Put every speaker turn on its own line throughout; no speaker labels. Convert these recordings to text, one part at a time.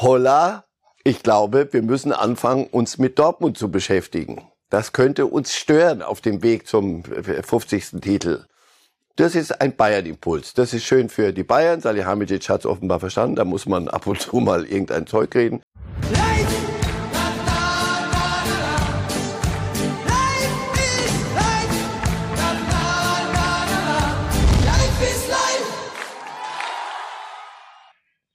Holla, ich glaube, wir müssen anfangen, uns mit Dortmund zu beschäftigen. Das könnte uns stören auf dem Weg zum 50. Titel. Das ist ein Bayern-Impuls. Das ist schön für die Bayern. Salihamidzic hat es offenbar verstanden. Da muss man ab und zu mal irgendein Zeug reden.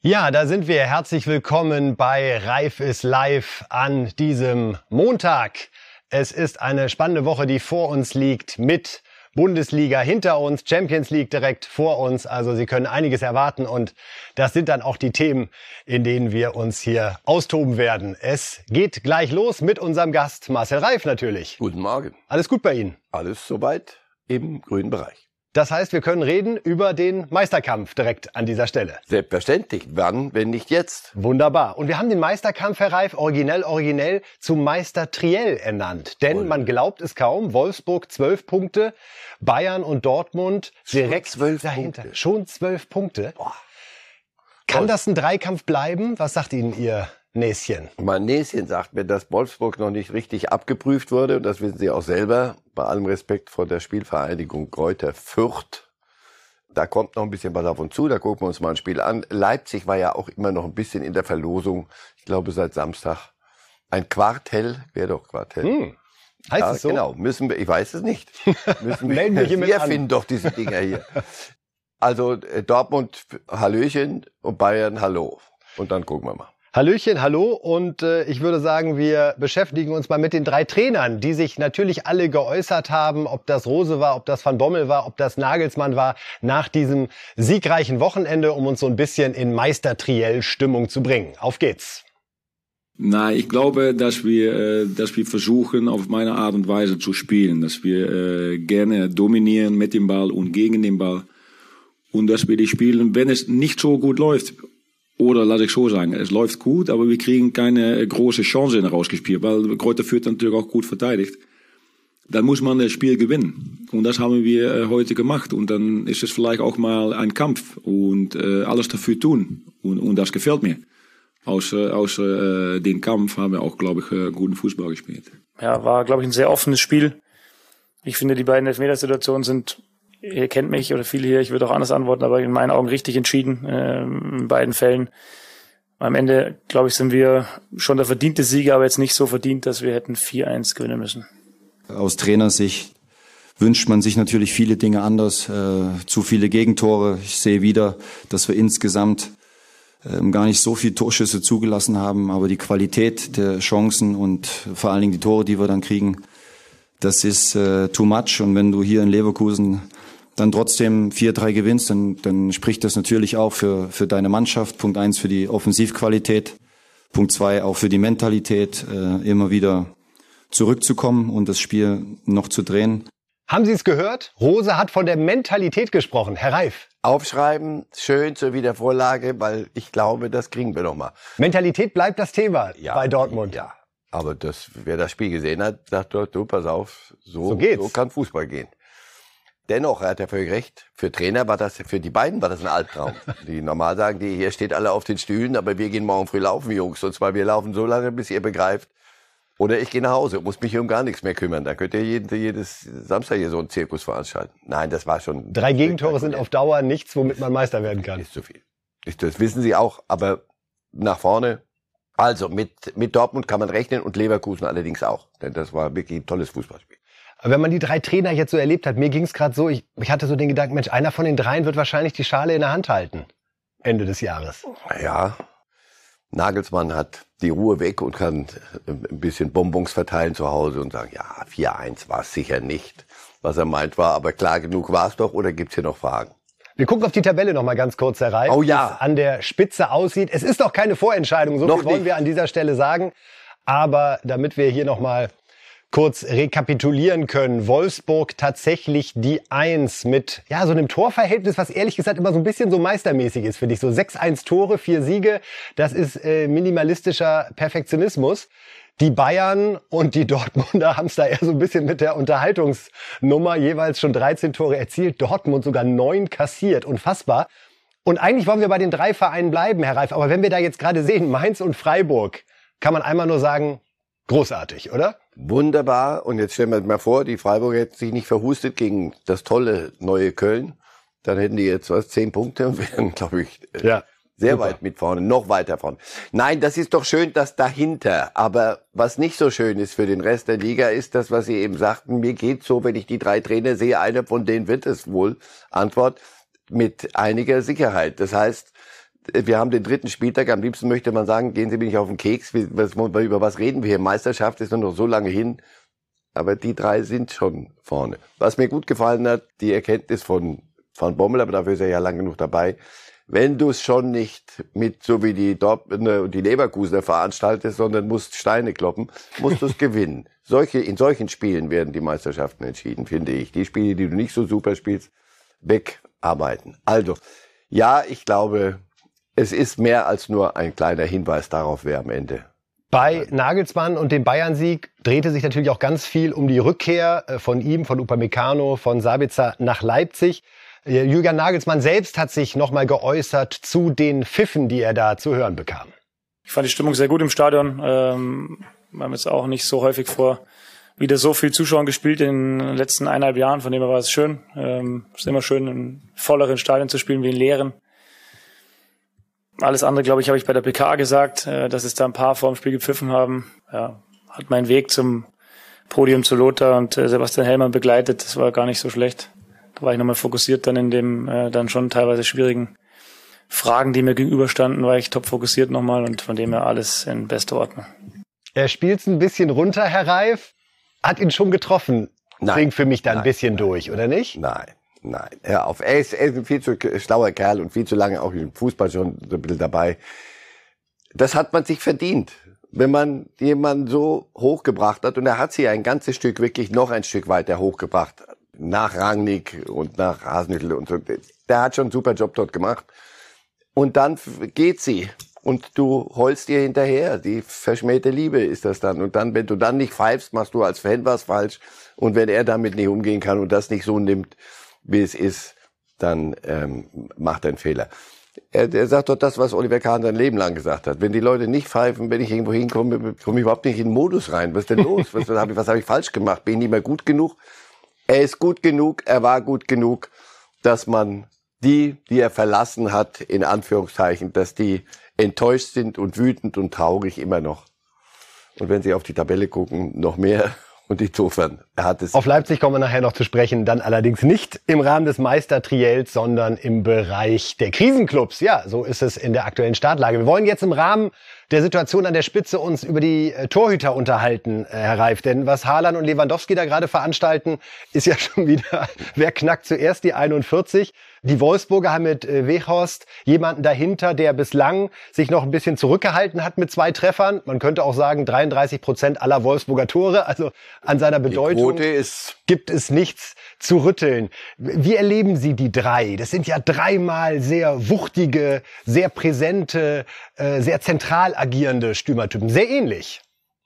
Ja, da sind wir. Herzlich willkommen bei Reif ist live an diesem Montag. Es ist eine spannende Woche, die vor uns liegt mit Bundesliga hinter uns, Champions League direkt vor uns. Also Sie können einiges erwarten und das sind dann auch die Themen, in denen wir uns hier austoben werden. Es geht gleich los mit unserem Gast Marcel Reif natürlich.
Guten Morgen.
Alles gut bei Ihnen?
Alles soweit im grünen Bereich.
Das heißt, wir können reden über den Meisterkampf direkt an dieser Stelle.
Selbstverständlich. Wann, wenn nicht jetzt?
Wunderbar. Und wir haben den Meisterkampf, Herr Reif, originell, originell zum Meister Triell ernannt. Denn und. man glaubt es kaum, Wolfsburg zwölf Punkte, Bayern und Dortmund direkt zwölf dahinter. Punkte. Schon zwölf Punkte. Boah. Kann das ein Dreikampf bleiben? Was sagt Ihnen Ihr Näschen.
Mein Näschen sagt mir, dass Wolfsburg noch nicht richtig abgeprüft wurde. Und das wissen Sie auch selber. Bei allem Respekt vor der Spielvereinigung Kräuter Fürth. Da kommt noch ein bisschen was auf uns zu. Da gucken wir uns mal ein Spiel an. Leipzig war ja auch immer noch ein bisschen in der Verlosung. Ich glaube, seit Samstag. Ein Quartell wäre doch Quartell. Hm.
Heißt ja, es so?
Genau. Müssen wir, ich weiß es nicht. Müssen wir, wir, wir finden doch diese Dinger hier. Also äh, Dortmund Hallöchen und Bayern Hallo. Und dann gucken wir mal.
Hallöchen, hallo und äh, ich würde sagen, wir beschäftigen uns mal mit den drei Trainern, die sich natürlich alle geäußert haben, ob das Rose war, ob das Van Bommel war, ob das Nagelsmann war, nach diesem siegreichen Wochenende, um uns so ein bisschen in Meistertriell-Stimmung zu bringen. Auf geht's.
Nein, ich glaube, dass wir, äh, dass wir versuchen, auf meine Art und Weise zu spielen, dass wir äh, gerne dominieren mit dem Ball und gegen den Ball und dass wir die spielen, wenn es nicht so gut läuft oder lass ich so sagen, es läuft gut, aber wir kriegen keine große Chance herausgespielt, weil Kräuter führt natürlich auch gut verteidigt. Dann muss man das Spiel gewinnen. Und das haben wir äh, heute gemacht. Und dann ist es vielleicht auch mal ein Kampf und äh, alles dafür tun. Und, und das gefällt mir. Außer, außer äh, den Kampf haben wir auch, glaube ich, äh, guten Fußball gespielt.
Ja, war, glaube ich, ein sehr offenes Spiel. Ich finde, die beiden Elfmetersituationen sind ihr kennt mich oder viele hier, ich würde auch anders antworten, aber in meinen Augen richtig entschieden äh, in beiden Fällen. Am Ende, glaube ich, sind wir schon der verdiente Sieger, aber jetzt nicht so verdient, dass wir hätten 4-1 gewinnen müssen.
Aus Trainersicht wünscht man sich natürlich viele Dinge anders, äh, zu viele Gegentore. Ich sehe wieder, dass wir insgesamt ähm, gar nicht so viele Torschüsse zugelassen haben, aber die Qualität der Chancen und vor allen Dingen die Tore, die wir dann kriegen, das ist äh, too much. Und wenn du hier in Leverkusen dann trotzdem 4-3 gewinnst, dann, dann spricht das natürlich auch für, für deine Mannschaft. Punkt eins für die Offensivqualität. Punkt zwei auch für die Mentalität, äh, immer wieder zurückzukommen und das Spiel noch zu drehen.
Haben Sie es gehört? Rose hat von der Mentalität gesprochen. Herr Reif.
Aufschreiben, schön zur Wiedervorlage, weil ich glaube, das kriegen wir noch mal.
Mentalität bleibt das Thema ja, bei Dortmund.
Ja, aber das, wer das Spiel gesehen hat, sagt doch, du, pass auf, so, so, geht's. so kann Fußball gehen. Dennoch, er hat ja völlig recht. Für Trainer war das, für die beiden war das ein Albtraum. Die normal sagen, die hier steht alle auf den Stühlen, aber wir gehen morgen früh laufen, Jungs. Und zwar wir laufen so lange, bis ihr begreift. Oder ich gehe nach Hause, muss mich um gar nichts mehr kümmern. Da könnt ihr jeden, jedes Samstag hier so einen Zirkus veranstalten. Nein, das war schon.
Drei Gegentore sind auf Dauer nichts, womit man Meister werden kann.
Ist zu viel. Das wissen Sie auch, aber nach vorne. Also mit, mit Dortmund kann man rechnen und Leverkusen allerdings auch. Denn das war wirklich ein tolles Fußballspiel.
Aber wenn man die drei Trainer jetzt so erlebt hat, mir ging es gerade so, ich, ich hatte so den Gedanken, Mensch, einer von den dreien wird wahrscheinlich die Schale in der Hand halten. Ende des Jahres.
Ja, Nagelsmann hat die Ruhe weg und kann ein bisschen Bonbons verteilen zu Hause und sagen, ja, 4-1 war es sicher nicht. Was er meint war, aber klar genug war es doch, oder gibt's hier noch Fragen?
Wir gucken auf die Tabelle noch mal ganz kurz herein.
Oh ja.
Wie es an der Spitze aussieht. Es ist doch keine Vorentscheidung, so noch viel wollen nicht. wir an dieser Stelle sagen. Aber damit wir hier noch mal kurz rekapitulieren können. Wolfsburg tatsächlich die Eins mit ja so einem Torverhältnis, was ehrlich gesagt immer so ein bisschen so meistermäßig ist, finde ich. So 6-1 Tore, vier Siege, das ist äh, minimalistischer Perfektionismus. Die Bayern und die Dortmunder haben es da eher so ein bisschen mit der Unterhaltungsnummer jeweils schon 13 Tore erzielt. Dortmund sogar neun kassiert. Unfassbar. Und eigentlich wollen wir bei den drei Vereinen bleiben, Herr Reif. Aber wenn wir da jetzt gerade sehen, Mainz und Freiburg, kann man einmal nur sagen, großartig, oder?
Wunderbar. Und jetzt stellen wir uns mal vor, die Freiburger hätten sich nicht verhustet gegen das tolle neue Köln. Dann hätten die jetzt was, zehn Punkte und wären, glaube ich, äh, ja, sehr super. weit mit vorne, noch weiter vorne. Nein, das ist doch schön, dass dahinter. Aber was nicht so schön ist für den Rest der Liga, ist das, was Sie eben sagten. Mir geht so, wenn ich die drei Trainer sehe, einer von denen wird es wohl. Antwort mit einiger Sicherheit. Das heißt, wir haben den dritten Spieltag. Am liebsten möchte man sagen, gehen Sie mir nicht auf den Keks. über was reden wir hier? Meisterschaft ist nur noch so lange hin. Aber die drei sind schon vorne. Was mir gut gefallen hat, die Erkenntnis von, von Bommel, aber dafür ist er ja lang genug dabei. Wenn du es schon nicht mit, so wie die Dortmunder und die Leverkusener veranstaltest, sondern musst Steine kloppen, musst du es gewinnen. Solche, in solchen Spielen werden die Meisterschaften entschieden, finde ich. Die Spiele, die du nicht so super spielst, wegarbeiten. Also, ja, ich glaube, es ist mehr als nur ein kleiner Hinweis darauf, wer am Ende
bei Nagelsmann und dem Bayern-Sieg drehte sich natürlich auch ganz viel um die Rückkehr äh, von ihm, von Upamecano, von Sabitzer nach Leipzig. Äh, Julian Nagelsmann selbst hat sich nochmal geäußert zu den Pfiffen, die er da zu hören bekam.
Ich fand die Stimmung sehr gut im Stadion. Ähm, wir haben jetzt auch nicht so häufig vor wieder so viel Zuschauern gespielt in den letzten eineinhalb Jahren. Von dem her war es schön. Ähm, es ist immer schön, in volleren Stadien zu spielen wie in leeren. Alles andere, glaube ich, habe ich bei der PK gesagt, äh, dass es da ein paar vor dem Spiel gepfiffen haben. Ja, hat meinen Weg zum Podium zu Lothar und äh, Sebastian Hellmann begleitet. Das war gar nicht so schlecht. Da war ich nochmal fokussiert dann in dem äh, dann schon teilweise schwierigen Fragen, die mir gegenüberstanden, war ich top fokussiert nochmal und von dem her alles in bester Ordnung.
Er spielt ein bisschen runter, Herr Reif. Hat ihn schon getroffen. Nein. Klingt für mich da ein bisschen durch, oder nicht?
Nein. Nein, hör auf. Er ist, er ist ein viel zu schlauer Kerl und viel zu lange auch im Fußball schon so ein bisschen dabei. Das hat man sich verdient, wenn man jemanden so hochgebracht hat. Und er hat sie ein ganzes Stück, wirklich noch ein Stück weiter hochgebracht. Nach Rangnick und nach Hasenhüttl und so. Der hat schon einen super Job dort gemacht. Und dann geht sie. Und du heulst ihr hinterher. Die verschmähte Liebe ist das dann. Und dann, wenn du dann nicht pfeifst, machst du als Fan was falsch. Und wenn er damit nicht umgehen kann und das nicht so nimmt, wie es ist, dann ähm, macht er einen Fehler. Er, er sagt doch das, was Oliver Kahn sein Leben lang gesagt hat. Wenn die Leute nicht pfeifen, wenn ich irgendwo hinkomme, komme ich überhaupt nicht in den Modus rein. Was ist denn los? Was, was habe ich, was hab ich falsch gemacht? Bin ich nicht mehr gut genug? Er ist gut genug, er war gut genug, dass man die, die er verlassen hat, in Anführungszeichen, dass die enttäuscht sind und wütend und traurig immer noch. Und wenn Sie auf die Tabelle gucken, noch mehr und insofern, er hat es.
Auf Leipzig kommen wir nachher noch zu sprechen, dann allerdings nicht im Rahmen des Meistertriels, sondern im Bereich der Krisenclubs. Ja, so ist es in der aktuellen Startlage. Wir wollen jetzt im Rahmen der Situation an der Spitze uns über die äh, Torhüter unterhalten, äh, Herr Reif. Denn was Haaland und Lewandowski da gerade veranstalten, ist ja schon wieder, wer knackt zuerst die 41? Die Wolfsburger haben mit äh, Weghorst jemanden dahinter, der bislang sich noch ein bisschen zurückgehalten hat mit zwei Treffern. Man könnte auch sagen 33 Prozent aller Wolfsburger Tore. Also an seiner Bedeutung gibt es nichts zu rütteln. Wie erleben Sie die drei? Das sind ja dreimal sehr wuchtige, sehr präsente, äh, sehr zentral agierende Stürmertypen. Sehr ähnlich.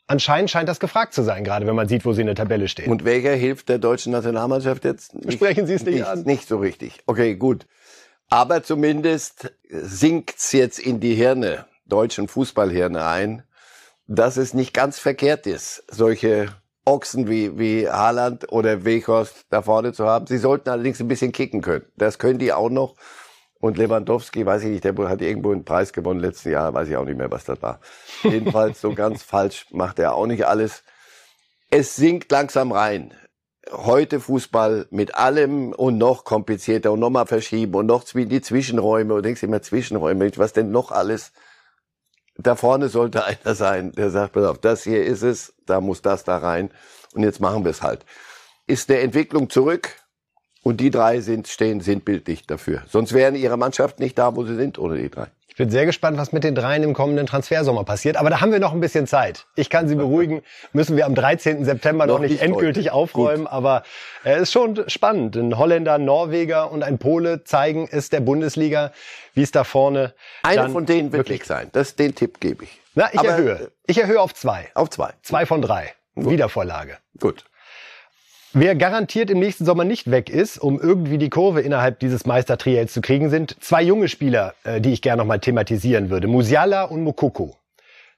Anscheinend scheint das gefragt zu sein, gerade wenn man sieht, wo sie in der Tabelle stehen.
Und welcher hilft der deutschen Nationalmannschaft jetzt?
Nicht, Sprechen Sie es nicht,
nicht
an.
Nicht so richtig. Okay, gut. Aber zumindest sinkt's jetzt in die Hirne, deutschen Fußballhirne ein, dass es nicht ganz verkehrt ist, solche Ochsen wie, wie Haaland oder Weghorst da vorne zu haben. Sie sollten allerdings ein bisschen kicken können. Das können die auch noch. Und Lewandowski, weiß ich nicht, der hat irgendwo einen Preis gewonnen letzten Jahr, weiß ich auch nicht mehr, was das war. Jedenfalls so ganz falsch macht er auch nicht alles. Es sinkt langsam rein. Heute Fußball mit allem und noch komplizierter und nochmal verschieben und noch die Zwischenräume und denkst immer Zwischenräume, was denn noch alles? Da vorne sollte einer sein, der sagt, pass auf, das hier ist es, da muss das da rein und jetzt machen wir es halt. Ist der Entwicklung zurück, und die drei sind, stehen sinnbildlich dafür. Sonst wären ihre Mannschaft nicht da, wo sie sind, ohne die drei.
Ich bin sehr gespannt, was mit den dreien im kommenden Transfersommer passiert. Aber da haben wir noch ein bisschen Zeit. Ich kann Sie beruhigen, müssen wir am 13. September noch, noch nicht, nicht endgültig heute. aufräumen. Gut. Aber es äh, ist schon spannend. Ein Holländer, Norweger und ein Pole zeigen es der Bundesliga, wie es da vorne.
Einer von denen wird wirklich sein. Das, den Tipp gebe ich.
Na, ich Aber, erhöhe. Ich erhöhe auf zwei.
Auf zwei.
Zwei von drei. Gut. Wiedervorlage.
Gut.
Wer garantiert im nächsten Sommer nicht weg ist, um irgendwie die Kurve innerhalb dieses Meistertriels zu kriegen, sind zwei junge Spieler, äh, die ich gerne nochmal thematisieren würde. Musiala und Mukoko.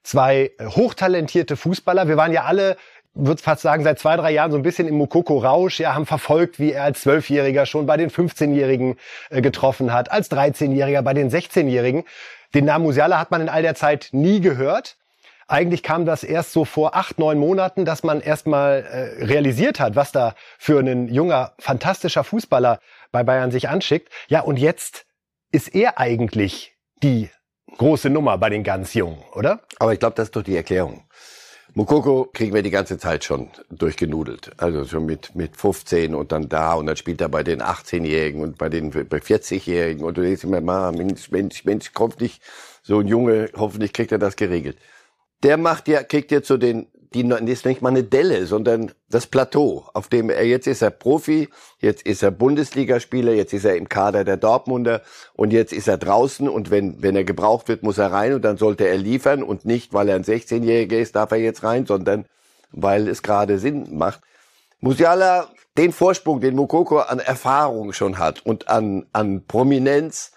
Zwei äh, hochtalentierte Fußballer. Wir waren ja alle, würde fast sagen, seit zwei, drei Jahren so ein bisschen im Mukoko-Rausch. Ja, haben verfolgt, wie er als Zwölfjähriger schon bei den 15-Jährigen äh, getroffen hat, als 13-Jähriger bei den 16-Jährigen. Den Namen Musiala hat man in all der Zeit nie gehört. Eigentlich kam das erst so vor acht, neun Monaten, dass man erstmal äh, realisiert hat, was da für ein junger, fantastischer Fußballer bei Bayern sich anschickt. Ja, und jetzt ist er eigentlich die große Nummer bei den ganz Jungen, oder?
Aber ich glaube, das ist doch die Erklärung. Mukoko kriegen wir die ganze Zeit schon durchgenudelt. Also schon mit, mit 15 und dann da und dann spielt er bei den 18-Jährigen und bei den bei 40-Jährigen und du denkst immer, Mensch, Mensch, Mensch, hoffentlich so ein Junge, hoffentlich kriegt er das geregelt der macht ja, kriegt ja zu den, die ist nicht mal eine Delle, sondern das Plateau, auf dem er jetzt ist er Profi, jetzt ist er Bundesligaspieler, jetzt ist er im Kader der Dortmunder und jetzt ist er draußen und wenn, wenn er gebraucht wird, muss er rein und dann sollte er liefern und nicht, weil er ein 16-Jähriger ist, darf er jetzt rein, sondern weil es gerade Sinn macht. Musiala, den Vorsprung, den Mukoko an Erfahrung schon hat und an, an Prominenz,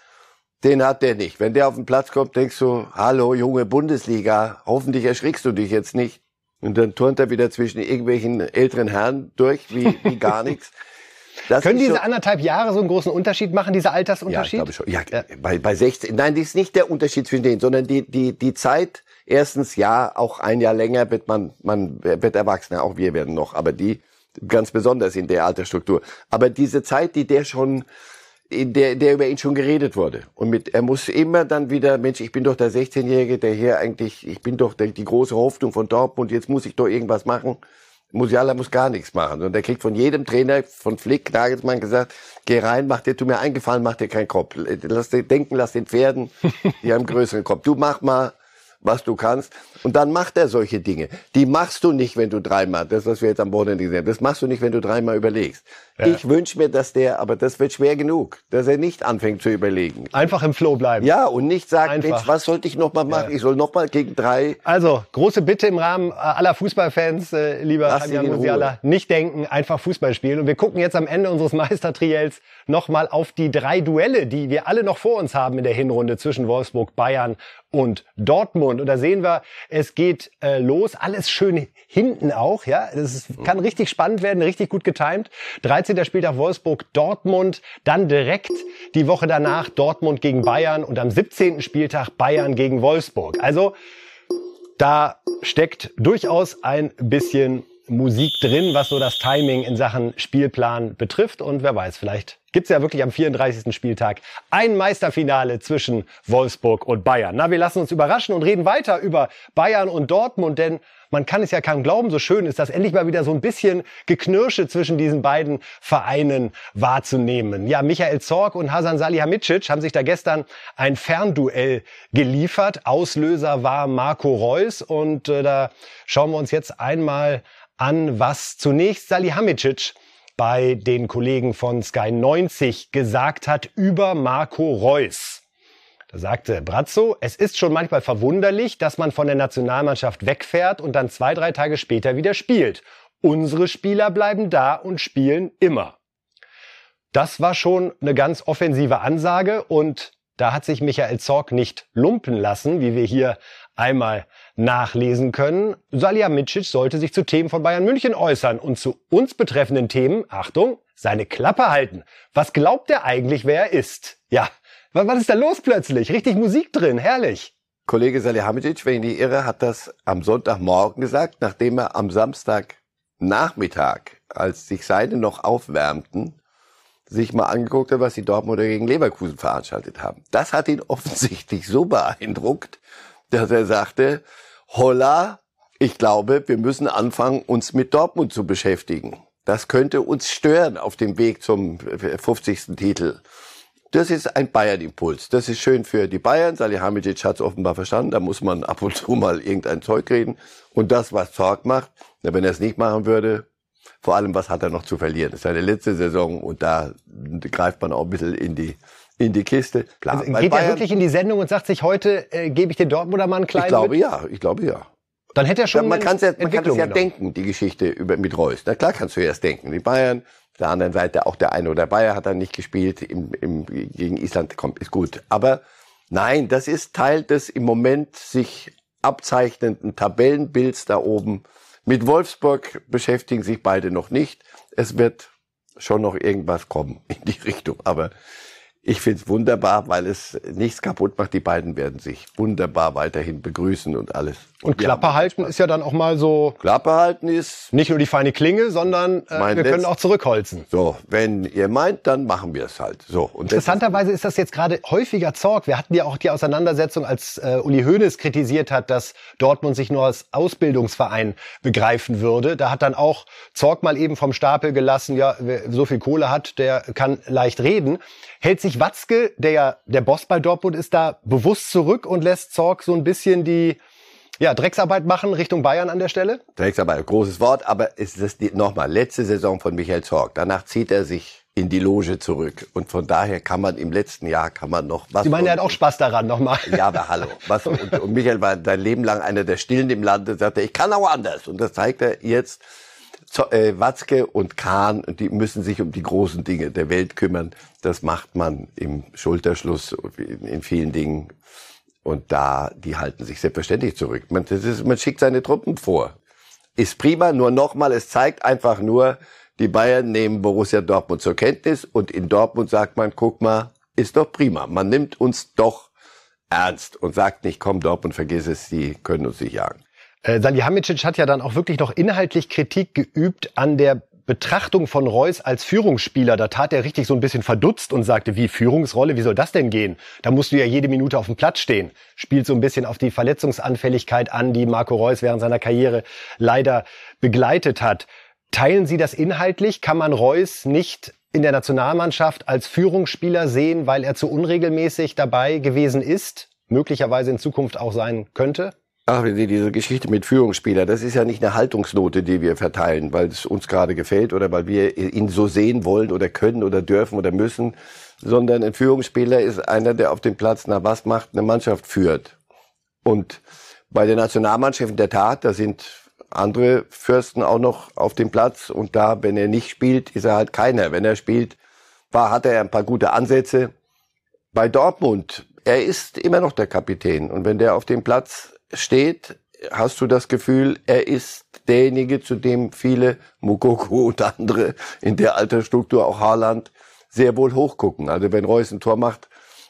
den hat der nicht. Wenn der auf den Platz kommt, denkst du, hallo, junge Bundesliga, hoffentlich erschrickst du dich jetzt nicht. Und dann turnt er wieder zwischen irgendwelchen älteren Herren durch, wie, wie gar nichts.
Das Können diese anderthalb Jahre so einen großen Unterschied machen, dieser Altersunterschied?
Ja, ich glaube schon. Ja, ja, Bei, bei 16, nein, das ist nicht der Unterschied zwischen denen, sondern die, die, die Zeit, erstens, ja, auch ein Jahr länger wird man, man wird erwachsener, auch wir werden noch, aber die ganz besonders in der Altersstruktur. Aber diese Zeit, die der schon der, der über ihn schon geredet wurde. Und mit, er muss immer dann wieder, Mensch, ich bin doch der 16-Jährige, der hier eigentlich, ich bin doch der, die große Hoffnung von Dortmund, jetzt muss ich doch irgendwas machen. Musiala muss gar nichts machen. Und er kriegt von jedem Trainer, von Flick, Nagelsmann gesagt, geh rein, mach dir, tu mir eingefallen, mach dir keinen Kopf. Lass dir denken, lass den Pferden, die haben größeren Kopf. Du mach mal, was du kannst. Und dann macht er solche Dinge. Die machst du nicht, wenn du dreimal, das, was wir jetzt am Wochenende gesehen haben, das machst du nicht, wenn du dreimal überlegst. Ja. Ich wünsche mir, dass der, aber das wird schwer genug, dass er nicht anfängt zu überlegen.
Einfach im Flow bleiben.
Ja, und nicht sagen. Mensch, was sollte ich noch mal machen? Ja. Ich soll noch mal gegen drei.
Also, große Bitte im Rahmen aller Fußballfans, äh, lieber Fabian Musiala, nicht denken, einfach Fußball spielen. Und wir gucken jetzt am Ende unseres Meistertriels noch mal auf die drei Duelle, die wir alle noch vor uns haben in der Hinrunde zwischen Wolfsburg, Bayern und Dortmund. Und da sehen wir, es geht äh, los. Alles schön hinten auch. Ja, das kann richtig spannend werden, richtig gut getimt. 13. Spieltag Wolfsburg, Dortmund. Dann direkt die Woche danach Dortmund gegen Bayern und am 17. Spieltag Bayern gegen Wolfsburg. Also da steckt durchaus ein bisschen Musik drin, was so das Timing in Sachen Spielplan betrifft. Und wer weiß, vielleicht gibt's ja wirklich am 34. Spieltag ein Meisterfinale zwischen Wolfsburg und Bayern. Na, wir lassen uns überraschen und reden weiter über Bayern und Dortmund, denn man kann es ja kaum glauben, so schön ist das endlich mal wieder so ein bisschen Geknirsche zwischen diesen beiden Vereinen wahrzunehmen. Ja, Michael Zorg und Hasan Salihamidzic haben sich da gestern ein Fernduell geliefert. Auslöser war Marco Reus und äh, da schauen wir uns jetzt einmal an, was zunächst Salihamidzic bei den Kollegen von Sky 90 gesagt hat über Marco Reus. Da sagte Brazzo, es ist schon manchmal verwunderlich, dass man von der Nationalmannschaft wegfährt und dann zwei, drei Tage später wieder spielt. Unsere Spieler bleiben da und spielen immer. Das war schon eine ganz offensive Ansage und da hat sich Michael Zorg nicht lumpen lassen, wie wir hier einmal nachlesen können. Salihamidzic sollte sich zu Themen von Bayern München äußern und zu uns betreffenden Themen, Achtung, seine Klappe halten. Was glaubt er eigentlich, wer er ist? Ja, was ist da los plötzlich? Richtig Musik drin, herrlich.
Kollege Salihamidzic, wenn ich nicht irre, hat das am Sonntagmorgen gesagt, nachdem er am Samstagnachmittag, als sich seine noch aufwärmten, sich mal angeguckt hat, was die Dortmunder gegen Leverkusen veranstaltet haben. Das hat ihn offensichtlich so beeindruckt, dass er sagte, holla, ich glaube, wir müssen anfangen, uns mit Dortmund zu beschäftigen. Das könnte uns stören auf dem Weg zum 50. Titel. Das ist ein Bayern-Impuls. Das ist schön für die Bayern. Salihamidzic hat es offenbar verstanden. Da muss man ab und zu mal irgendein Zeug reden. Und das, was Zorg macht, wenn er es nicht machen würde, vor allem, was hat er noch zu verlieren? Das ist seine letzte Saison und da greift man auch ein bisschen in die in die Kiste.
Klar, also geht er wirklich in die Sendung und sagt sich, heute äh, gebe ich den Dortmunder mal einen kleinen
Ich glaube
mit?
ja, ich glaube ja.
Dann hätte er schon.
Ja, man kann es ja, man kann es ja denken, die Geschichte über, mit Reus. Na klar kannst du erst denken. Die Bayern, auf der anderen Seite auch der eine oder Bayer hat dann nicht gespielt im, im, gegen Island, kommt, ist gut. Aber nein, das ist Teil des im Moment sich abzeichnenden Tabellenbilds da oben. Mit Wolfsburg beschäftigen sich beide noch nicht. Es wird schon noch irgendwas kommen in die Richtung. Aber ich finde es wunderbar, weil es nichts kaputt macht. Die beiden werden sich wunderbar weiterhin begrüßen und alles.
Und Klappe halten ist ja dann auch mal so.
Klappe halten ist.
Nicht nur die feine Klinge, sondern äh, wir können auch zurückholzen.
So, wenn ihr meint, dann machen wir es halt. So.
Und Interessanterweise ist das jetzt gerade häufiger Zorg. Wir hatten ja auch die Auseinandersetzung, als äh, Uli Hoeneß kritisiert hat, dass Dortmund sich nur als Ausbildungsverein begreifen würde. Da hat dann auch Zorg mal eben vom Stapel gelassen, ja, wer so viel Kohle hat, der kann leicht reden. Hält sich Watzke, der ja der Boss bei Dortmund ist, da bewusst zurück und lässt Zorg so ein bisschen die ja, Drecksarbeit machen Richtung Bayern an der Stelle?
Drecksarbeit, großes Wort, aber ist das nochmal letzte Saison von Michael Zorg. Danach zieht er sich in die Loge zurück. Und von daher kann man im letzten Jahr kann man noch
was. Sie meinen, er hat auch Spaß daran nochmal.
Ja, aber hallo. Was, und, und Michael war sein Leben lang einer der Stillen im Lande, sagte, ich kann auch anders. Und das zeigt er jetzt Watzke und Kahn, die müssen sich um die großen Dinge der Welt kümmern. Das macht man im Schulterschluss in vielen Dingen. Und da, die halten sich selbstverständlich zurück. Man, ist, man schickt seine Truppen vor. Ist prima, nur nochmal, es zeigt einfach nur, die Bayern nehmen Borussia Dortmund zur Kenntnis und in Dortmund sagt man, guck mal, ist doch prima. Man nimmt uns doch ernst und sagt nicht, komm Dortmund, vergiss es, die können uns nicht jagen.
Äh, Salihamidzic hat ja dann auch wirklich noch inhaltlich Kritik geübt an der Betrachtung von Reus als Führungsspieler. Da tat er richtig so ein bisschen verdutzt und sagte, wie Führungsrolle, wie soll das denn gehen? Da musst du ja jede Minute auf dem Platz stehen. Spielt so ein bisschen auf die Verletzungsanfälligkeit an, die Marco Reus während seiner Karriere leider begleitet hat. Teilen Sie das inhaltlich? Kann man Reus nicht in der Nationalmannschaft als Führungsspieler sehen, weil er zu unregelmäßig dabei gewesen ist, möglicherweise in Zukunft auch sein könnte?
Ach, diese Geschichte mit Führungsspieler, das ist ja nicht eine Haltungsnote, die wir verteilen, weil es uns gerade gefällt oder weil wir ihn so sehen wollen oder können oder dürfen oder müssen, sondern ein Führungsspieler ist einer, der auf dem Platz na was macht, eine Mannschaft führt. Und bei der Nationalmannschaft in der Tat, da sind andere Fürsten auch noch auf dem Platz und da, wenn er nicht spielt, ist er halt keiner. Wenn er spielt, war, hat er ein paar gute Ansätze. Bei Dortmund, er ist immer noch der Kapitän und wenn der auf dem Platz steht, hast du das Gefühl, er ist derjenige, zu dem viele Mukoko und andere in der Altersstruktur, auch Haaland, sehr wohl hochgucken. Also wenn Reus ein Tor macht,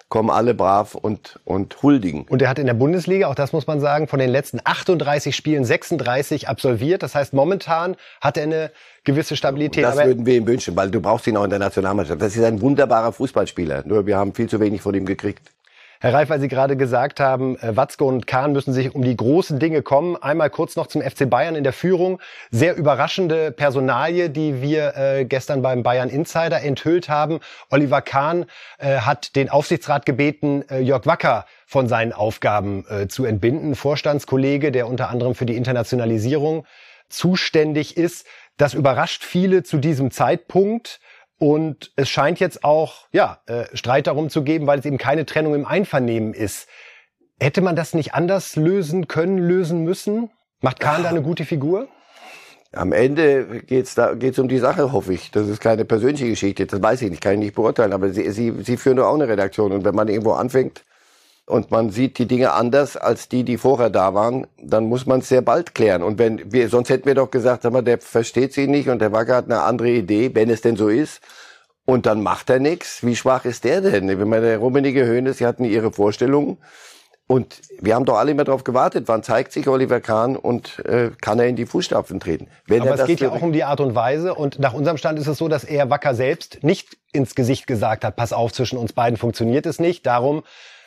kommen alle brav und, und huldigen.
Und er hat in der Bundesliga, auch das muss man sagen, von den letzten 38 Spielen 36 absolviert. Das heißt, momentan hat er eine gewisse Stabilität.
Das Aber würden wir ihm wünschen, weil du brauchst ihn auch in der Nationalmannschaft. Das ist ein wunderbarer Fußballspieler. Nur wir haben viel zu wenig von ihm gekriegt.
Herr Reif, weil Sie gerade gesagt haben, äh, Watzke und Kahn müssen sich um die großen Dinge kommen. Einmal kurz noch zum FC Bayern in der Führung. Sehr überraschende Personalie, die wir äh, gestern beim Bayern Insider enthüllt haben. Oliver Kahn äh, hat den Aufsichtsrat gebeten, äh, Jörg Wacker von seinen Aufgaben äh, zu entbinden. Vorstandskollege, der unter anderem für die Internationalisierung zuständig ist. Das überrascht viele zu diesem Zeitpunkt. Und es scheint jetzt auch ja, äh, Streit darum zu geben, weil es eben keine Trennung im Einvernehmen ist. Hätte man das nicht anders lösen können, lösen müssen? Macht Kahn da eine gute Figur?
Am Ende geht's da geht's um die Sache, hoffe ich. Das ist keine persönliche Geschichte, das weiß ich nicht, kann ich nicht beurteilen. Aber Sie, Sie, Sie führen doch auch eine Redaktion. Und wenn man irgendwo anfängt, und man sieht die Dinge anders als die, die vorher da waren, dann muss man es sehr bald klären. Und wenn wir, sonst hätten wir doch gesagt, sag mal, der versteht sie nicht und der Wacker hat eine andere Idee, wenn es denn so ist. Und dann macht er nichts. Wie schwach ist der denn? Wenn man der Rummenige Höhne, sie hatten ihre Vorstellungen. Und wir haben doch alle immer darauf gewartet, wann zeigt sich Oliver Kahn und äh, kann er in die Fußstapfen treten.
Wenn Aber es geht ja auch um die Art und Weise und nach unserem Stand ist es so, dass er Wacker selbst nicht ins Gesicht gesagt hat, pass auf, zwischen uns beiden funktioniert es nicht. Darum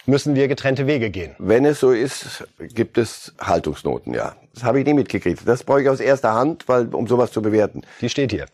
müssen wir getrennte Wege gehen.
Wenn es so ist, gibt es Haltungsnoten, ja. Das habe ich nie mitgekriegt. Das brauche ich aus erster Hand, weil, um sowas zu bewerten.
Die steht hier.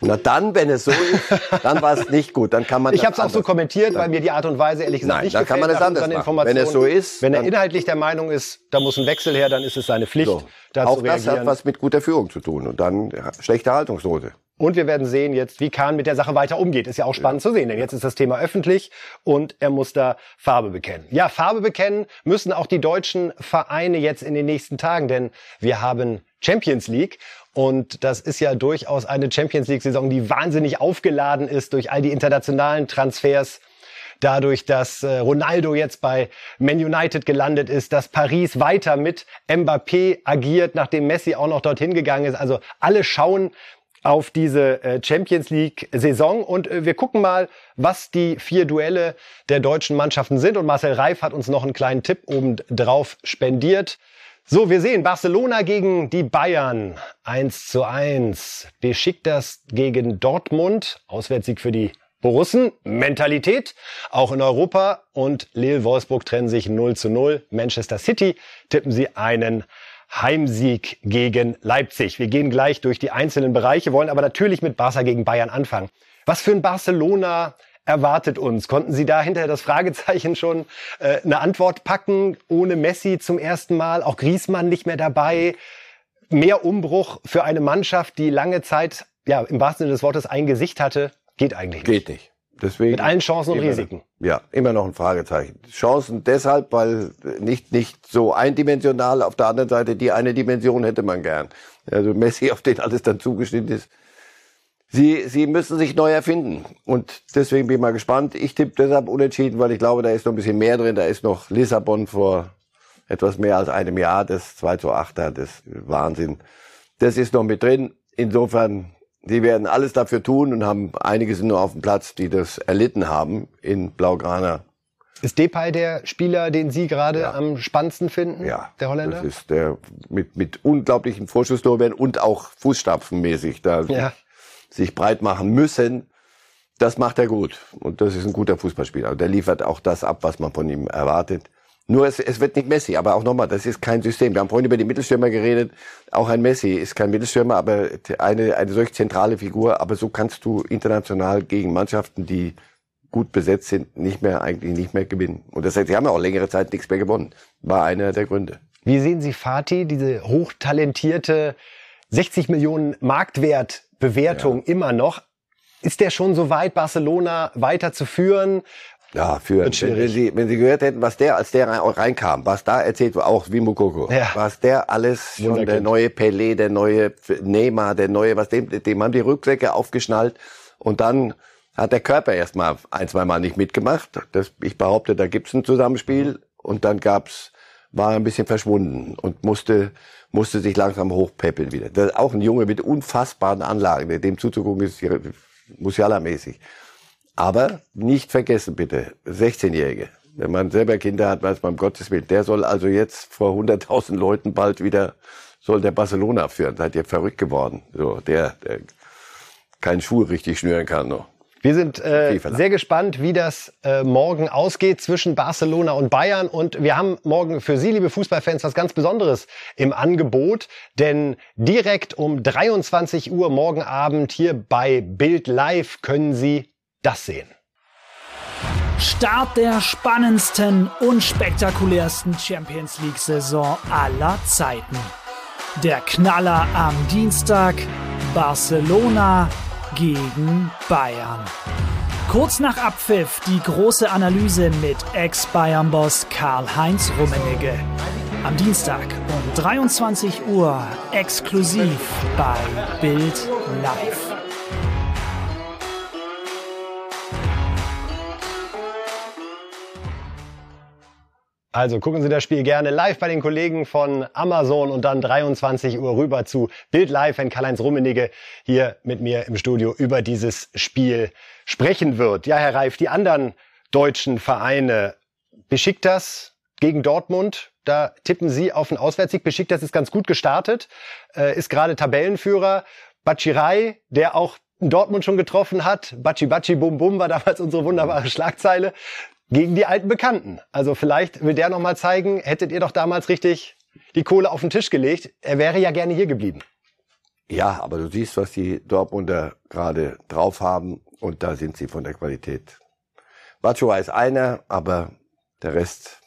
Na dann, wenn es so ist, dann war es nicht gut. Dann kann man.
Ich habe es auch so kommentiert, weil mir die Art und Weise ehrlich gesagt Nein, nicht dann
gefällt. Dann kann man das anders machen.
Wenn es so ist, wenn er inhaltlich der Meinung ist, da muss ein Wechsel her, dann ist es seine Pflicht. So.
Da auch das hat was mit guter Führung zu tun und dann schlechte Haltungsnote.
Und wir werden sehen jetzt, wie Kahn mit der Sache weiter umgeht. Ist ja auch spannend ja. zu sehen, denn jetzt ist das Thema öffentlich und er muss da Farbe bekennen. Ja, Farbe bekennen müssen auch die deutschen Vereine jetzt in den nächsten Tagen, denn wir haben Champions League und das ist ja durchaus eine Champions League-Saison, die wahnsinnig aufgeladen ist durch all die internationalen Transfers dadurch, dass äh, Ronaldo jetzt bei Man United gelandet ist, dass Paris weiter mit Mbappé agiert, nachdem Messi auch noch dorthin gegangen ist. Also alle schauen auf diese äh, Champions League Saison und äh, wir gucken mal, was die vier Duelle der deutschen Mannschaften sind und Marcel Reif hat uns noch einen kleinen Tipp oben drauf spendiert. So, wir sehen Barcelona gegen die Bayern 1 zu 1. Besiktas gegen Dortmund. Auswärtssieg für die Borussen. Mentalität. Auch in Europa. Und Lille Wolfsburg trennen sich 0 zu 0. Manchester City tippen sie einen Heimsieg gegen Leipzig. Wir gehen gleich durch die einzelnen Bereiche, wollen aber natürlich mit Barca gegen Bayern anfangen. Was für ein Barcelona erwartet uns? Konnten Sie da hinter das Fragezeichen schon äh, eine Antwort packen? Ohne Messi zum ersten Mal, auch Griesmann nicht mehr dabei. Mehr Umbruch für eine Mannschaft, die lange Zeit, ja, im wahrsten Sinne des Wortes ein Gesicht hatte, geht eigentlich
nicht. Geht nicht. Deswegen
Mit allen Chancen und
immer,
Risiken.
Ja, immer noch ein Fragezeichen. Chancen deshalb, weil nicht, nicht so eindimensional. Auf der anderen Seite, die eine Dimension hätte man gern. Also Messi, auf den alles dann zugeschnitten ist. Sie, sie müssen sich neu erfinden. Und deswegen bin ich mal gespannt. Ich tippe deshalb unentschieden, weil ich glaube, da ist noch ein bisschen mehr drin. Da ist noch Lissabon vor etwas mehr als einem Jahr. Das 2 zu 8, das Wahnsinn. Das ist noch mit drin. Insofern die werden alles dafür tun und haben einige sind nur auf dem Platz, die das erlitten haben in Blaugrana.
Ist Depay der Spieler, den Sie gerade ja. am spannendsten finden?
Ja,
der Holländer.
Das ist der mit mit unglaublichen Vorschusslorbeeren und auch Fußstapfenmäßig da ja. sich breit machen müssen. Das macht er gut und das ist ein guter Fußballspieler. Der liefert auch das ab, was man von ihm erwartet. Nur es, es wird nicht Messi, aber auch nochmal, das ist kein System. Wir haben vorhin über die Mittelstürmer geredet. Auch ein Messi ist kein Mittelstürmer, aber eine, eine solch zentrale Figur. Aber so kannst du international gegen Mannschaften, die gut besetzt sind, nicht mehr, eigentlich nicht mehr gewinnen. Und das heißt, sie haben ja auch längere Zeit nichts mehr gewonnen. War einer der Gründe.
Wie sehen Sie Fatih, diese hochtalentierte 60 Millionen Marktwertbewertung ja. immer noch? Ist der schon so weit, Barcelona weiterzuführen?
Ja, für, wenn, Sie, wenn Sie gehört hätten, was der, als der reinkam, was da erzählt war, auch wie Mukoko, ja. was der alles, schon der neue Pelé, der neue Neymar, der neue, was dem, dem haben die Rücksäcke aufgeschnallt und dann hat der Körper erstmal ein, zwei Mal nicht mitgemacht. Das, ich behaupte, da gibt's ein Zusammenspiel und dann gab's, war ein bisschen verschwunden und musste, musste sich langsam hochpäppeln wieder. Das ist auch ein Junge mit unfassbaren Anlagen, dem zuzugucken ist Musiala-mäßig. Aber nicht vergessen bitte, 16-Jährige. Wenn man selber Kinder hat, weiß man, um Gottes Willen, der soll also jetzt vor 100.000 Leuten bald wieder, soll der Barcelona führen. Seid ihr verrückt geworden? So, der, der keinen Schuh richtig schnüren kann noch.
Wir sind äh, sehr gespannt, wie das äh, morgen ausgeht zwischen Barcelona und Bayern. Und wir haben morgen für Sie, liebe Fußballfans, was ganz Besonderes im Angebot. Denn direkt um 23 Uhr morgen Abend hier bei Bild Live können Sie das sehen.
Start der spannendsten und spektakulärsten Champions League-Saison aller Zeiten. Der Knaller am Dienstag Barcelona gegen Bayern. Kurz nach Abpfiff die große Analyse mit Ex-Bayern-Boss Karl-Heinz Rummenigge. Am Dienstag um 23 Uhr exklusiv bei Bild Live.
Also gucken Sie das Spiel gerne live bei den Kollegen von Amazon und dann 23 Uhr rüber zu Bild Live, wenn Karl-Heinz Rummenigge hier mit mir im Studio über dieses Spiel sprechen wird. Ja, Herr Reif, die anderen deutschen Vereine, Besiktas gegen Dortmund, da tippen Sie auf einen Auswärtssieg. Besiktas ist ganz gut gestartet, äh, ist gerade Tabellenführer. Batschirai, der auch Dortmund schon getroffen hat. Batschi Batschi Bum Bum war damals unsere wunderbare Schlagzeile gegen die alten Bekannten. Also vielleicht will der noch mal zeigen, hättet ihr doch damals richtig die Kohle auf den Tisch gelegt. Er wäre ja gerne hier geblieben.
Ja, aber du siehst, was die Dortmunder gerade drauf haben und da sind sie von der Qualität. Batshuayi ist einer, aber der Rest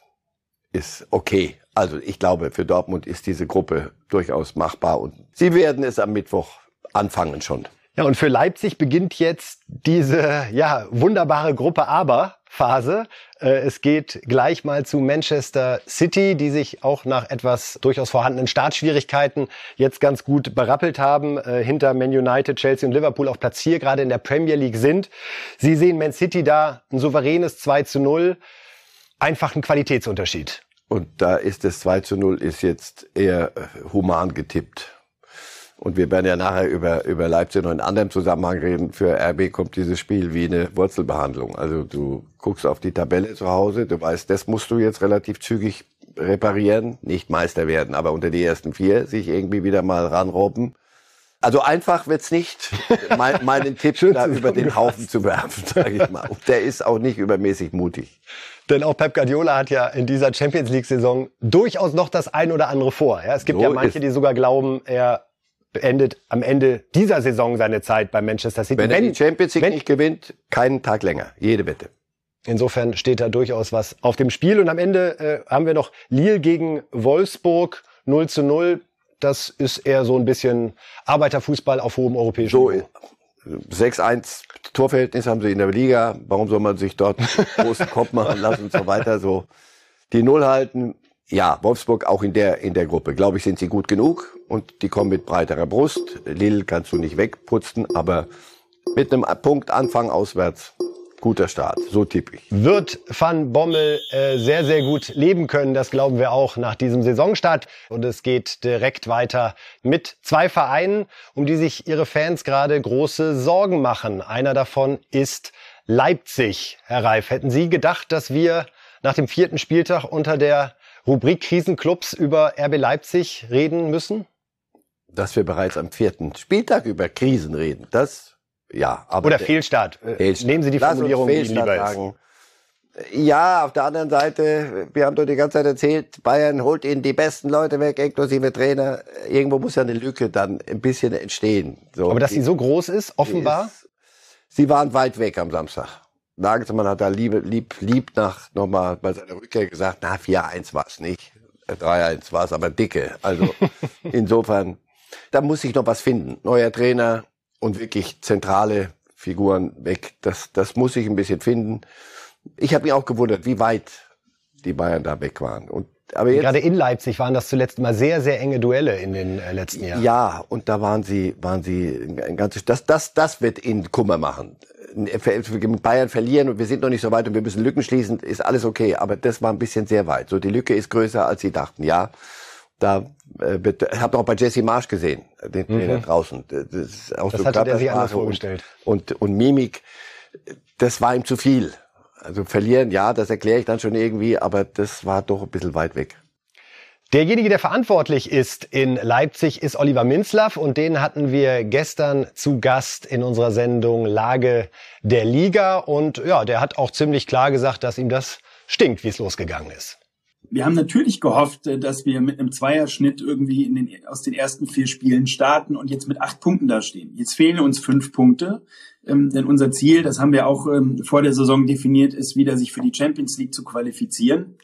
ist okay. Also ich glaube, für Dortmund ist diese Gruppe durchaus machbar und sie werden es am Mittwoch anfangen schon.
Ja, und für Leipzig beginnt jetzt diese ja wunderbare Gruppe Aber Phase. Äh, es geht gleich mal zu Manchester City, die sich auch nach etwas durchaus vorhandenen Startschwierigkeiten jetzt ganz gut berappelt haben, äh, hinter Man United, Chelsea und Liverpool auf Platz 4 gerade in der Premier League sind. Sie sehen Man City da ein souveränes 2 zu 0, einfach ein Qualitätsunterschied.
Und da ist das 2 zu 0 ist jetzt eher human getippt und wir werden ja nachher über, über Leipzig noch in anderem Zusammenhang reden. Für RB kommt dieses Spiel wie eine Wurzelbehandlung. Also du guckst auf die Tabelle zu Hause, du weißt, das musst du jetzt relativ zügig reparieren, nicht Meister werden, aber unter die ersten vier sich irgendwie wieder mal ranrobben. Also einfach wird's nicht, mein, meinen Tipp da über den Haufen zu werfen, sage ich mal. Und der ist auch nicht übermäßig mutig.
Denn auch Pep Guardiola hat ja in dieser Champions League-Saison durchaus noch das ein oder andere vor. Ja, es gibt so ja manche, die sogar glauben, er beendet am Ende dieser Saison seine Zeit bei Manchester City.
Wenn, wenn er die Champions League wenn, nicht gewinnt, keinen Tag länger. Jede Wette.
Insofern steht da durchaus was auf dem Spiel. Und am Ende äh, haben wir noch Lille gegen Wolfsburg 0 zu 0. Das ist eher so ein bisschen Arbeiterfußball auf hohem europäischen so, Niveau.
6-1 Torverhältnis haben sie in der Liga. Warum soll man sich dort großen Kopf machen lassen und so weiter? So die Null halten ja, Wolfsburg auch in der, in der Gruppe. Glaube ich, sind sie gut genug und die kommen mit breiterer Brust. Lille kannst du nicht wegputzen, aber mit einem Punkt Anfang auswärts guter Start. So tippe ich.
Wird Van Bommel äh, sehr, sehr gut leben können. Das glauben wir auch nach diesem Saisonstart. Und es geht direkt weiter mit zwei Vereinen, um die sich ihre Fans gerade große Sorgen machen. Einer davon ist Leipzig. Herr Reif, hätten Sie gedacht, dass wir nach dem vierten Spieltag unter der Rubrik Krisenclubs über RB Leipzig reden müssen?
Dass wir bereits am vierten Spieltag über Krisen reden, das ja.
Aber Oder Fehlstart.
Äh, Fehlstart. Nehmen Sie die Formulierung, die lieber sagen. ist. Ja, auf der anderen Seite, wir haben doch die ganze Zeit erzählt, Bayern holt ihnen die besten Leute weg, inklusive Trainer. Irgendwo muss ja eine Lücke dann ein bisschen entstehen.
So, Aber dass die, sie so groß ist, offenbar? Ist,
sie waren weit weg am Samstag. Nagelsmann hat da lieb, lieb, lieb nach nochmal bei seiner Rückkehr gesagt, na, 4-1 war es nicht. 3-1 war es aber dicke. Also insofern, da muss ich noch was finden. Neuer Trainer und wirklich zentrale Figuren weg. Das, das muss ich ein bisschen finden. Ich habe mich auch gewundert, wie weit die Bayern da weg waren. Und
aber jetzt, Gerade in Leipzig waren das zuletzt mal sehr, sehr enge Duelle in den äh, letzten Jahren.
Ja, und da waren sie, waren sie ein ganzes, das, das, das wird ihnen Kummer machen mit Bayern verlieren und wir sind noch nicht so weit und wir müssen Lücken schließen, ist alles okay. Aber das war ein bisschen sehr weit. So, die Lücke ist größer, als sie dachten. Ja, da äh, habt ihr auch bei Jesse Marsch gesehen, den Trainer mhm. draußen. Das,
ist auch das so hatte der sich anders vorgestellt.
Und, und, und Mimik, das war ihm zu viel. Also verlieren, ja, das erkläre ich dann schon irgendwie, aber das war doch ein bisschen weit weg.
Derjenige, der verantwortlich ist in Leipzig, ist Oliver Minzlaff und den hatten wir gestern zu Gast in unserer Sendung Lage der Liga und ja, der hat auch ziemlich klar gesagt, dass ihm das stinkt, wie es losgegangen ist.
Wir haben natürlich gehofft, äh, dass wir mit einem Zweierschnitt irgendwie den, aus den ersten vier Spielen starten und jetzt mit acht Punkten dastehen. Jetzt fehlen uns fünf Punkte, ähm, denn unser Ziel, das haben wir auch ähm, vor der Saison definiert, ist wieder sich für die Champions League zu qualifizieren.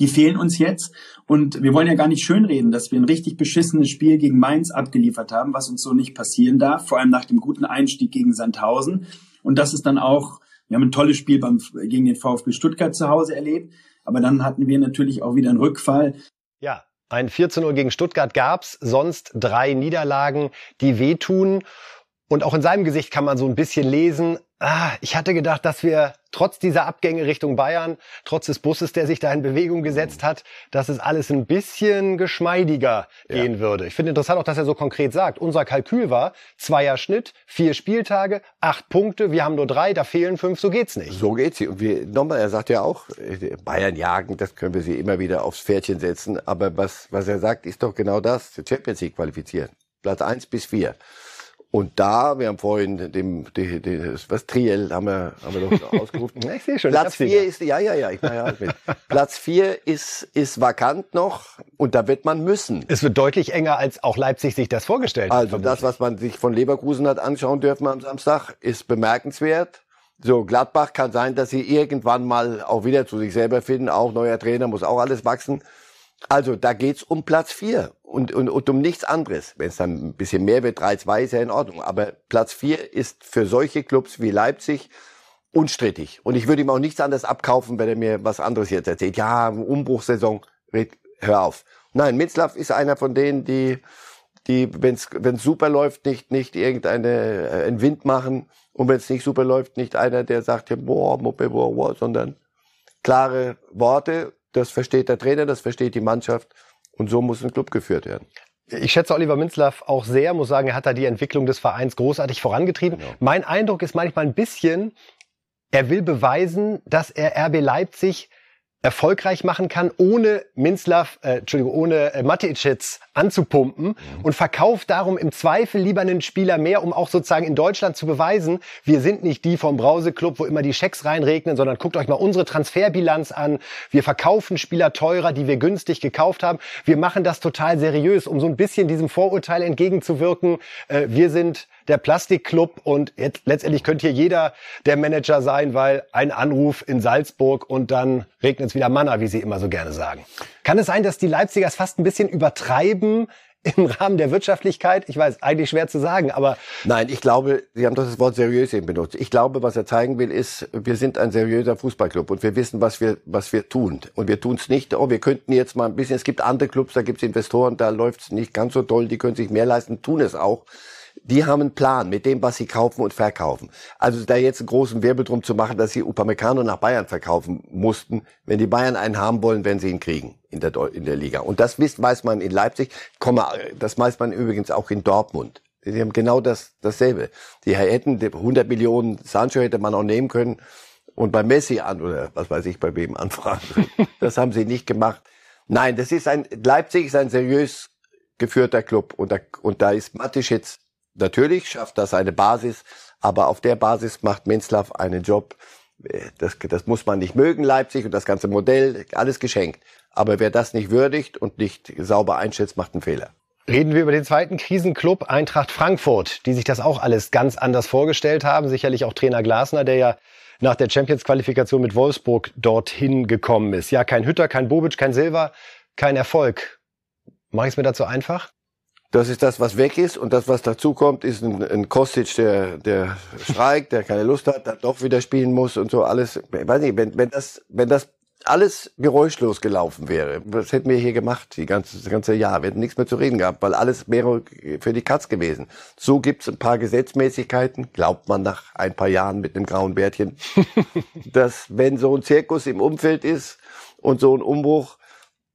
Die fehlen uns jetzt. Und wir wollen ja gar nicht schönreden, dass wir ein richtig beschissenes Spiel gegen Mainz abgeliefert haben, was uns so nicht passieren darf, vor allem nach dem guten Einstieg gegen Sandhausen. Und das ist dann auch, wir haben ein tolles Spiel beim, gegen den VfB Stuttgart zu Hause erlebt. Aber dann hatten wir natürlich auch wieder einen Rückfall.
Ja, ein 4 zu 0 gegen Stuttgart gab's, sonst drei Niederlagen, die wehtun. Und auch in seinem Gesicht kann man so ein bisschen lesen, ah, ich hatte gedacht, dass wir trotz dieser Abgänge Richtung Bayern, trotz des Busses, der sich da in Bewegung gesetzt hat, dass es alles ein bisschen geschmeidiger ja. gehen würde. Ich finde interessant auch, dass er so konkret sagt, unser Kalkül war zweier Schnitt, vier Spieltage, acht Punkte, wir haben nur drei, da fehlen fünf, so geht's nicht.
So geht's sie. Und wir, nochmal, er sagt ja auch, Bayern jagen, das können wir sie immer wieder aufs Pferdchen setzen. Aber was, was er sagt, ist doch genau das, Champions League qualifizieren. Platz eins bis vier. Und da, wir haben vorhin dem, dem, dem was Triel haben wir, haben wir doch ausgerufen.
ich sehe schon.
Platz vier ist, ja, ja, ja, ich mache ja mit. Platz vier ist, ist vakant noch und da wird man müssen.
Es wird deutlich enger, als auch Leipzig sich das vorgestellt
hat. Also das, was man sich von Leverkusen hat anschauen dürfen am Samstag, ist bemerkenswert. So, Gladbach kann sein, dass sie irgendwann mal auch wieder zu sich selber finden. Auch neuer Trainer muss auch alles wachsen. Also da geht's um Platz vier und, und, und um nichts anderes. Wenn es dann ein bisschen mehr wird, 3-2 ist ja in Ordnung. Aber Platz vier ist für solche Clubs wie Leipzig unstrittig. Und ich würde ihm auch nichts anderes abkaufen, wenn er mir was anderes jetzt erzählt. Ja, Umbruchssaison, hör auf. Nein, Mitzlaff ist einer von denen, die, die wenn es super läuft, nicht, nicht irgendeine, äh, einen Wind machen. Und wenn es nicht super läuft, nicht einer, der sagt, boah, boah, boah, boah, sondern klare Worte. Das versteht der Trainer, das versteht die Mannschaft. Und so muss ein Club geführt werden.
Ich schätze Oliver Minzlaff auch sehr, muss sagen, er hat da die Entwicklung des Vereins großartig vorangetrieben. Genau. Mein Eindruck ist manchmal ein bisschen, er will beweisen, dass er RB Leipzig erfolgreich machen kann, ohne Minzlaff, äh, Entschuldigung, ohne äh, Maticic anzupumpen mhm. und verkauft darum im Zweifel lieber einen Spieler mehr, um auch sozusagen in Deutschland zu beweisen, wir sind nicht die vom Brauseklub, wo immer die Schecks reinregnen, sondern guckt euch mal unsere Transferbilanz an. Wir verkaufen Spieler teurer, die wir günstig gekauft haben. Wir machen das total seriös, um so ein bisschen diesem Vorurteil entgegenzuwirken. Äh, wir sind der Plastikclub und jetzt, letztendlich könnte hier jeder der Manager sein, weil ein Anruf in Salzburg und dann regnet es wieder Manna, wie Sie immer so gerne sagen. Kann es sein, dass die Leipzigers fast ein bisschen übertreiben im Rahmen der Wirtschaftlichkeit? Ich weiß, eigentlich schwer zu sagen, aber.
Nein, ich glaube, Sie haben das Wort seriös eben benutzt. Ich glaube, was er zeigen will, ist, wir sind ein seriöser Fußballclub und wir wissen, was wir, was wir tun. Und wir tun es nicht, oh, wir könnten jetzt mal ein bisschen, es gibt andere Clubs, da gibt es Investoren, da läuft es nicht ganz so toll, die können sich mehr leisten, tun es auch die haben einen Plan mit dem, was sie kaufen und verkaufen. Also da jetzt einen großen Wirbel drum zu machen, dass sie Upamecano nach Bayern verkaufen mussten, wenn die Bayern einen haben wollen, werden sie ihn kriegen in der, in der Liga. Und das weiß man in Leipzig, das weiß man übrigens auch in Dortmund. Die haben genau das, dasselbe. Die hätten 100 Millionen Sancho hätte man auch nehmen können und bei Messi an oder was weiß ich bei wem anfragen. Das haben sie nicht gemacht. Nein, das ist ein Leipzig ist ein seriös geführter Club und da, und da ist Matischitz Natürlich schafft das eine Basis, aber auf der Basis macht Minzlaff einen Job. Das, das muss man nicht mögen, Leipzig und das ganze Modell, alles geschenkt. Aber wer das nicht würdigt und nicht sauber einschätzt, macht einen Fehler.
Reden wir über den zweiten Krisenclub Eintracht Frankfurt, die sich das auch alles ganz anders vorgestellt haben. Sicherlich auch Trainer Glasner, der ja nach der Champions-Qualifikation mit Wolfsburg dorthin gekommen ist. Ja, kein Hütter, kein Bobic, kein Silva, kein Erfolg. Mache ich es mir dazu einfach?
Das ist das, was weg ist. Und das, was dazukommt, ist ein, ein Kostic, der, der streikt, der keine Lust hat, dann doch wieder spielen muss und so alles. Ich weiß nicht, wenn, wenn das, wenn das alles geräuschlos gelaufen wäre, was hätten wir hier gemacht, die ganze, das ganze Jahr? Wir hätten nichts mehr zu reden gehabt, weil alles wäre für die Katz gewesen. So gibt's ein paar Gesetzmäßigkeiten, glaubt man nach ein paar Jahren mit einem grauen Bärtchen, dass wenn so ein Zirkus im Umfeld ist und so ein Umbruch,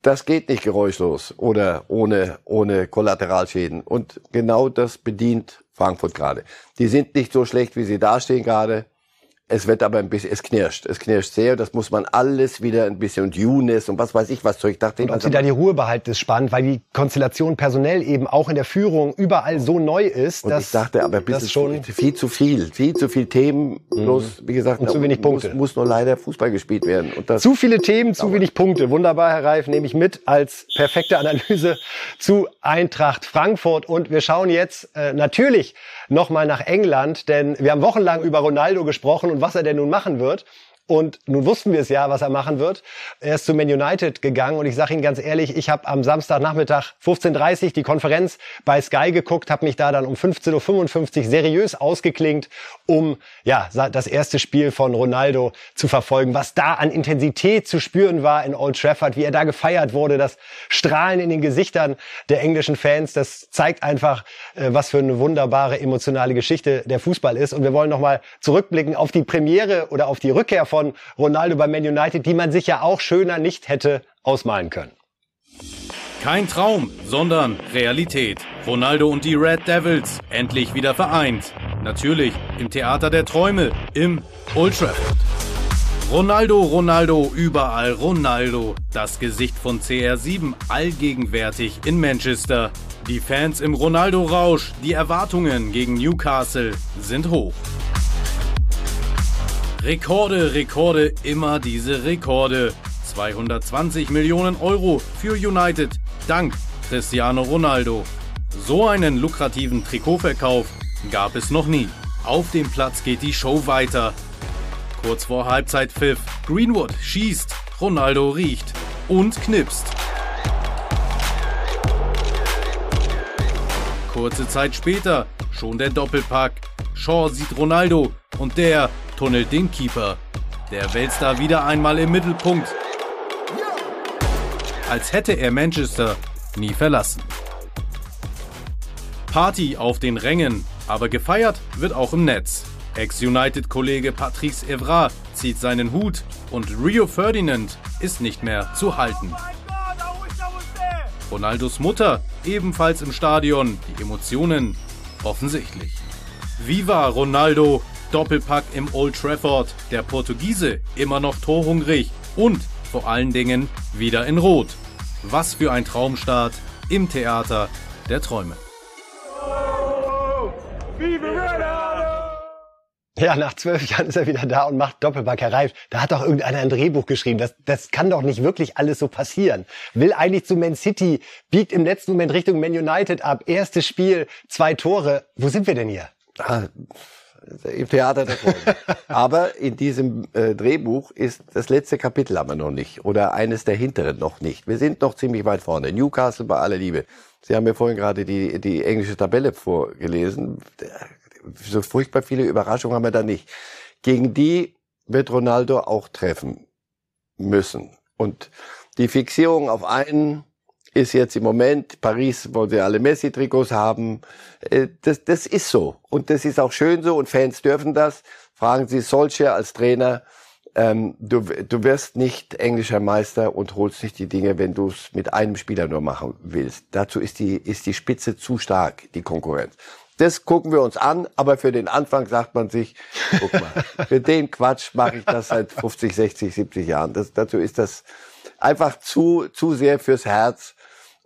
das geht nicht geräuschlos oder ohne, ohne Kollateralschäden. Und genau das bedient Frankfurt gerade. Die sind nicht so schlecht, wie sie dastehen gerade. Es wird aber ein bisschen, es knirscht, es knirscht sehr. Das muss man alles wieder ein bisschen und Younes und was weiß ich was. Ich dachte,
und ob sie da die Ruhe behalten, ist spannend, weil die Konstellation personell eben auch in der Führung überall so neu ist.
Und dass ich dachte, aber das schon viel zu viel, viel zu viel Themen. Mhm. Bloß, wie gesagt,
und zu wenig Punkte.
Muss, muss nur leider Fußball gespielt werden. Und
das zu viele Themen, zu wenig Punkte. Wunderbar, Herr Reif, nehme ich mit als perfekte Analyse zu Eintracht Frankfurt. Und wir schauen jetzt äh, natürlich nochmal nach England, denn wir haben wochenlang über Ronaldo gesprochen und was er denn nun machen wird. Und nun wussten wir es ja, was er machen wird. Er ist zu Man United gegangen und ich sage Ihnen ganz ehrlich, ich habe am Samstagnachmittag 15.30 Uhr die Konferenz bei Sky geguckt, habe mich da dann um 15.55 Uhr seriös ausgeklingt, um ja das erste Spiel von Ronaldo zu verfolgen. Was da an Intensität zu spüren war in Old Trafford, wie er da gefeiert wurde, das Strahlen in den Gesichtern der englischen Fans, das zeigt einfach, äh, was für eine wunderbare emotionale Geschichte der Fußball ist. Und wir wollen nochmal zurückblicken auf die Premiere oder auf die Rückkehr von von Ronaldo bei Man United, die man sich ja auch schöner nicht hätte ausmalen können.
Kein Traum, sondern Realität. Ronaldo und die Red Devils endlich wieder vereint. Natürlich im Theater der Träume, im Old Trafford. Ronaldo, Ronaldo, überall Ronaldo. Das Gesicht von CR7 allgegenwärtig in Manchester. Die Fans im Ronaldo-Rausch, die Erwartungen gegen Newcastle sind hoch. Rekorde, Rekorde, immer diese Rekorde. 220 Millionen Euro für United, dank Cristiano Ronaldo. So einen lukrativen Trikotverkauf gab es noch nie. Auf dem Platz geht die Show weiter. Kurz vor Halbzeitpfiff, Greenwood schießt, Ronaldo riecht und knipst. Kurze Zeit später schon der Doppelpack. Shaw sieht Ronaldo und der tunnelt den Keeper. Der Weltstar wieder einmal im Mittelpunkt. Als hätte er Manchester nie verlassen. Party auf den Rängen, aber gefeiert wird auch im Netz. Ex-United-Kollege Patrice Evra zieht seinen Hut und Rio Ferdinand ist nicht mehr zu halten. Ronaldos Mutter ebenfalls im Stadion, die Emotionen offensichtlich. Viva Ronaldo, Doppelpack im Old Trafford, der Portugiese immer noch torhungrig und vor allen Dingen wieder in Rot. Was für ein Traumstart im Theater der Träume.
Ja, nach zwölf Jahren ist er wieder da und macht Reif, da hat doch irgendeiner ein Drehbuch geschrieben. Das, das kann doch nicht wirklich alles so passieren. Will eigentlich zu Man City, biegt im letzten Moment Richtung Man United ab. Erstes Spiel, zwei Tore. Wo sind wir denn hier?
Ah, Im Theater Träume. aber in diesem äh, Drehbuch ist das letzte Kapitel aber noch nicht. Oder eines der hinteren noch nicht. Wir sind noch ziemlich weit vorne. Newcastle bei aller Liebe. Sie haben mir vorhin gerade die, die englische Tabelle vorgelesen so furchtbar viele Überraschungen haben wir da nicht. Gegen die wird Ronaldo auch treffen müssen. Und die Fixierung auf einen ist jetzt im Moment, Paris wollen sie alle Messi-Trikots haben. Äh, das, das ist so. Und das ist auch schön so und Fans dürfen das. Fragen Sie solche als Trainer. Ähm, du, du wirst nicht englischer Meister und holst nicht die Dinge, wenn du es mit einem Spieler nur machen willst. Dazu ist die, ist die Spitze zu stark, die Konkurrenz. Das gucken wir uns an, aber für den Anfang sagt man sich, guck mal, für den Quatsch mache ich das seit 50, 60, 70 Jahren. Das, dazu ist das einfach zu, zu sehr fürs Herz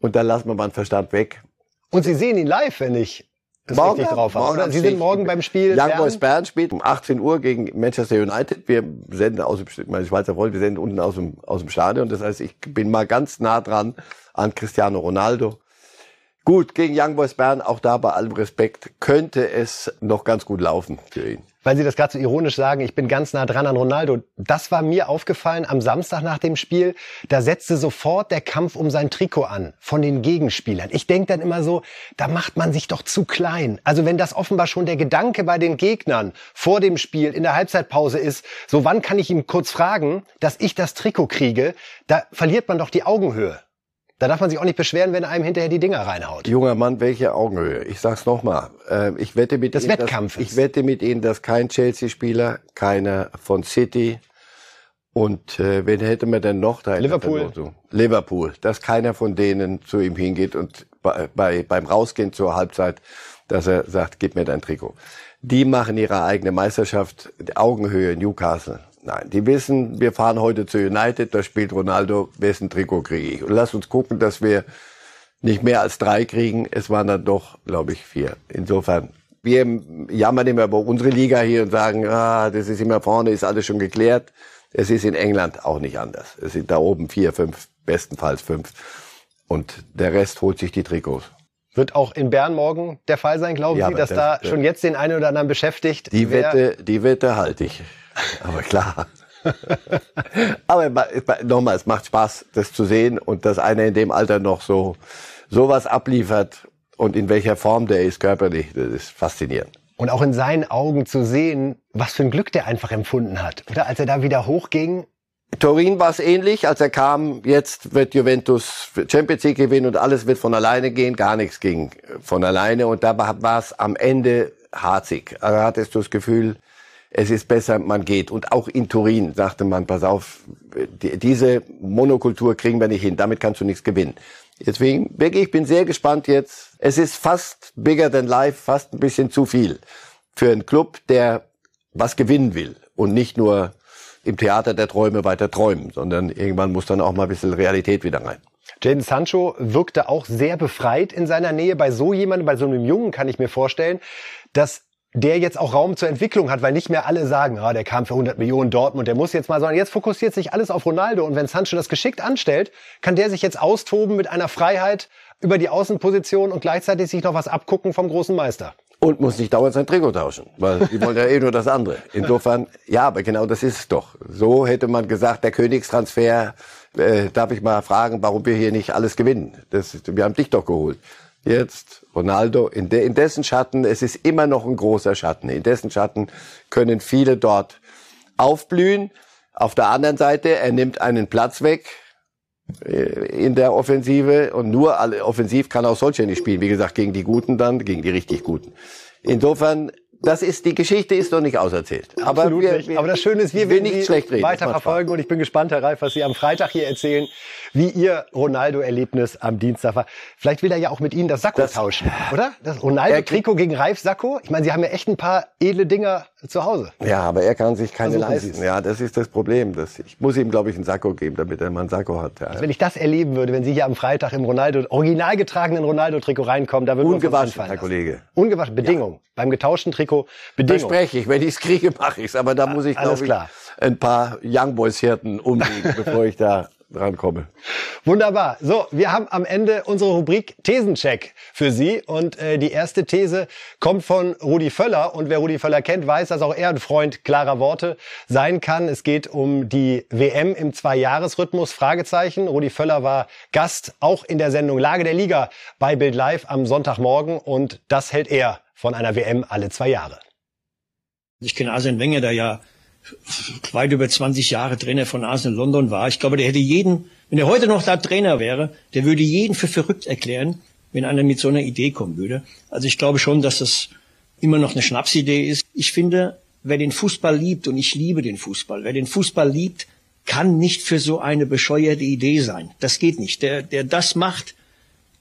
und dann lassen wir mal den Verstand weg.
Und Sie sehen ihn live, wenn ich das morgen, richtig drauf habe, oder? Sie sind morgen beim Spiel
Young Boys Bern spielt um 18 Uhr gegen Manchester United. Wir senden aus dem, meine Schweizer Freunde, wir senden unten aus dem, aus dem Stadion. Das heißt, ich bin mal ganz nah dran an Cristiano Ronaldo. Gut, gegen Young Boys Bern, auch da bei allem Respekt, könnte es noch ganz gut laufen für ihn.
Weil Sie das gerade so ironisch sagen, ich bin ganz nah dran an Ronaldo. Das war mir aufgefallen am Samstag nach dem Spiel. Da setzte sofort der Kampf um sein Trikot an von den Gegenspielern. Ich denke dann immer so, da macht man sich doch zu klein. Also wenn das offenbar schon der Gedanke bei den Gegnern vor dem Spiel in der Halbzeitpause ist, so wann kann ich ihm kurz fragen, dass ich das Trikot kriege, da verliert man doch die Augenhöhe. Da darf man sich auch nicht beschweren, wenn einem hinterher die Dinger reinhaut.
Junger Mann, welche Augenhöhe? Ich sag's nochmal. Äh, ich wette mit
des
Ihnen. Dass, ich wette mit Ihnen, dass kein Chelsea-Spieler, keiner von City und äh, wen hätte man denn noch da?
Liverpool.
Liverpool. Dass keiner von denen zu ihm hingeht und bei, bei, beim Rausgehen zur Halbzeit, dass er sagt, gib mir dein Trikot. Die machen ihre eigene Meisterschaft, Augenhöhe Newcastle. Nein, die wissen, wir fahren heute zu United, da spielt Ronaldo, wessen Trikot kriege ich. Und lass uns gucken, dass wir nicht mehr als drei kriegen. Es waren dann doch, glaube ich, vier. Insofern, wir jammern immer über unsere Liga hier und sagen, ah, das ist immer vorne, ist alles schon geklärt. Es ist in England auch nicht anders. Es sind da oben vier, fünf, bestenfalls fünf. Und der Rest holt sich die Trikots.
Wird auch in Bern morgen der Fall sein, glauben ja, Sie, dass da schon jetzt den einen oder anderen beschäftigt?
Die Wette, die Wette halte ich. Aber klar. Aber nochmal, es macht Spaß, das zu sehen und dass einer in dem Alter noch so sowas abliefert und in welcher Form der ist körperlich, das ist faszinierend.
Und auch in seinen Augen zu sehen, was für ein Glück der einfach empfunden hat. Oder als er da wieder hochging.
Turin war es ähnlich, als er kam, jetzt wird Juventus Champions League gewinnen und alles wird von alleine gehen, gar nichts ging von alleine und da war es am Ende harzig. Also hattest du das Gefühl, es ist besser, man geht. Und auch in Turin sagte man, pass auf, die, diese Monokultur kriegen wir nicht hin, damit kannst du nichts gewinnen. Deswegen, wirklich, ich bin sehr gespannt jetzt. Es ist fast bigger than life, fast ein bisschen zu viel für einen Club, der was gewinnen will und nicht nur im Theater der Träume weiter träumen, sondern irgendwann muss dann auch mal ein bisschen Realität wieder rein.
Jaden Sancho wirkte auch sehr befreit in seiner Nähe. Bei so jemandem, bei so einem Jungen kann ich mir vorstellen, dass der jetzt auch Raum zur Entwicklung hat, weil nicht mehr alle sagen, ah, der kam für 100 Millionen Dortmund, der muss jetzt mal, sondern jetzt fokussiert sich alles auf Ronaldo und wenn Sancho das geschickt anstellt, kann der sich jetzt austoben mit einer Freiheit über die Außenposition und gleichzeitig sich noch was abgucken vom großen Meister.
Und muss nicht dauernd sein Trikot tauschen, weil die wollen ja eh nur das andere. Insofern, ja, aber genau das ist es doch. So hätte man gesagt, der Königstransfer, äh, darf ich mal fragen, warum wir hier nicht alles gewinnen? Das, wir haben dich doch geholt. Jetzt Ronaldo, in, de, in dessen Schatten, es ist immer noch ein großer Schatten, in dessen Schatten können viele dort aufblühen. Auf der anderen Seite, er nimmt einen Platz weg äh, in der Offensive und nur offensiv kann auch solche nicht spielen. Wie gesagt, gegen die Guten dann, gegen die richtig Guten. Insofern das ist, die Geschichte ist noch nicht auserzählt.
Aber, Absolut wir, wir, Aber das Schöne ist, wir werden nicht schlecht reden. weiter verfolgen und ich bin gespannt, Herr Reif, was Sie am Freitag hier erzählen, wie Ihr Ronaldo-Erlebnis am Dienstag war. Vielleicht will er ja auch mit Ihnen das Sakko das, tauschen, oder? Das Ronaldo-Trikot gegen Reif Sakko. Ich meine, Sie haben ja echt ein paar edle Dinger zu Hause.
Ja, aber er kann sich keine Versuchen leisten. Sie's. Ja, das ist das Problem. Das, ich muss ihm, glaube ich, einen Sakko geben, damit er mal einen Sakko hat. Ja.
Also wenn ich das erleben würde, wenn Sie hier am Freitag im Ronaldo, original getragenen Ronaldo-Trikot reinkommen, da würde
Ungewaschen, Herr Kollege.
Ungewaschen, Bedingung. Ja. Beim getauschten Trikot, Bedingung.
Verspreche ich. Wenn ich es kriege, mache ich es. Aber da muss ich, glaube ich, ein paar Young Boys Hirten umlegen, bevor ich da drankomme.
Wunderbar. So, wir haben am Ende unsere Rubrik Thesencheck für Sie. Und äh, die erste These kommt von Rudi Völler. Und wer Rudi Völler kennt, weiß, dass auch er ein Freund klarer Worte sein kann. Es geht um die WM im Zwei-Jahres-Rhythmus. Fragezeichen. Rudi Völler war Gast auch in der Sendung Lage der Liga bei Bild Live am Sonntagmorgen. Und das hält er von einer WM alle zwei Jahre.
Ich kenne Arsene Wenger, der ja weit über 20 Jahre Trainer von Arsenal London war. Ich glaube, der hätte jeden, wenn er heute noch da Trainer wäre, der würde jeden für verrückt erklären, wenn einer mit so einer Idee kommen würde. Also ich glaube schon, dass das immer noch eine Schnapsidee ist. Ich finde, wer den Fußball liebt, und ich liebe den Fußball, wer den Fußball liebt, kann nicht für so eine bescheuerte Idee sein. Das geht nicht. Der, der das macht,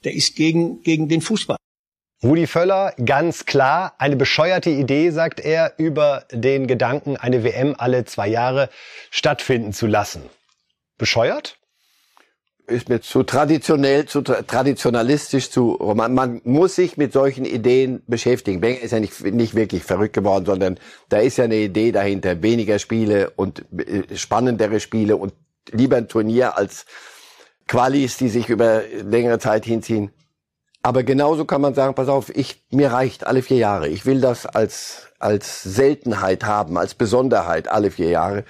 der ist gegen, gegen den Fußball.
Rudi Völler, ganz klar, eine bescheuerte Idee, sagt er, über den Gedanken, eine WM alle zwei Jahre stattfinden zu lassen. Bescheuert?
Ist mir zu traditionell, zu tra traditionalistisch, zu man, man muss sich mit solchen Ideen beschäftigen. Wenger ist ja nicht, nicht wirklich verrückt geworden, sondern da ist ja eine Idee dahinter. Weniger Spiele und äh, spannendere Spiele und lieber ein Turnier als Qualis, die sich über längere Zeit hinziehen. Aber genauso kann man sagen, pass auf, ich, mir reicht alle vier Jahre. Ich will das als, als Seltenheit haben, als Besonderheit alle vier Jahre.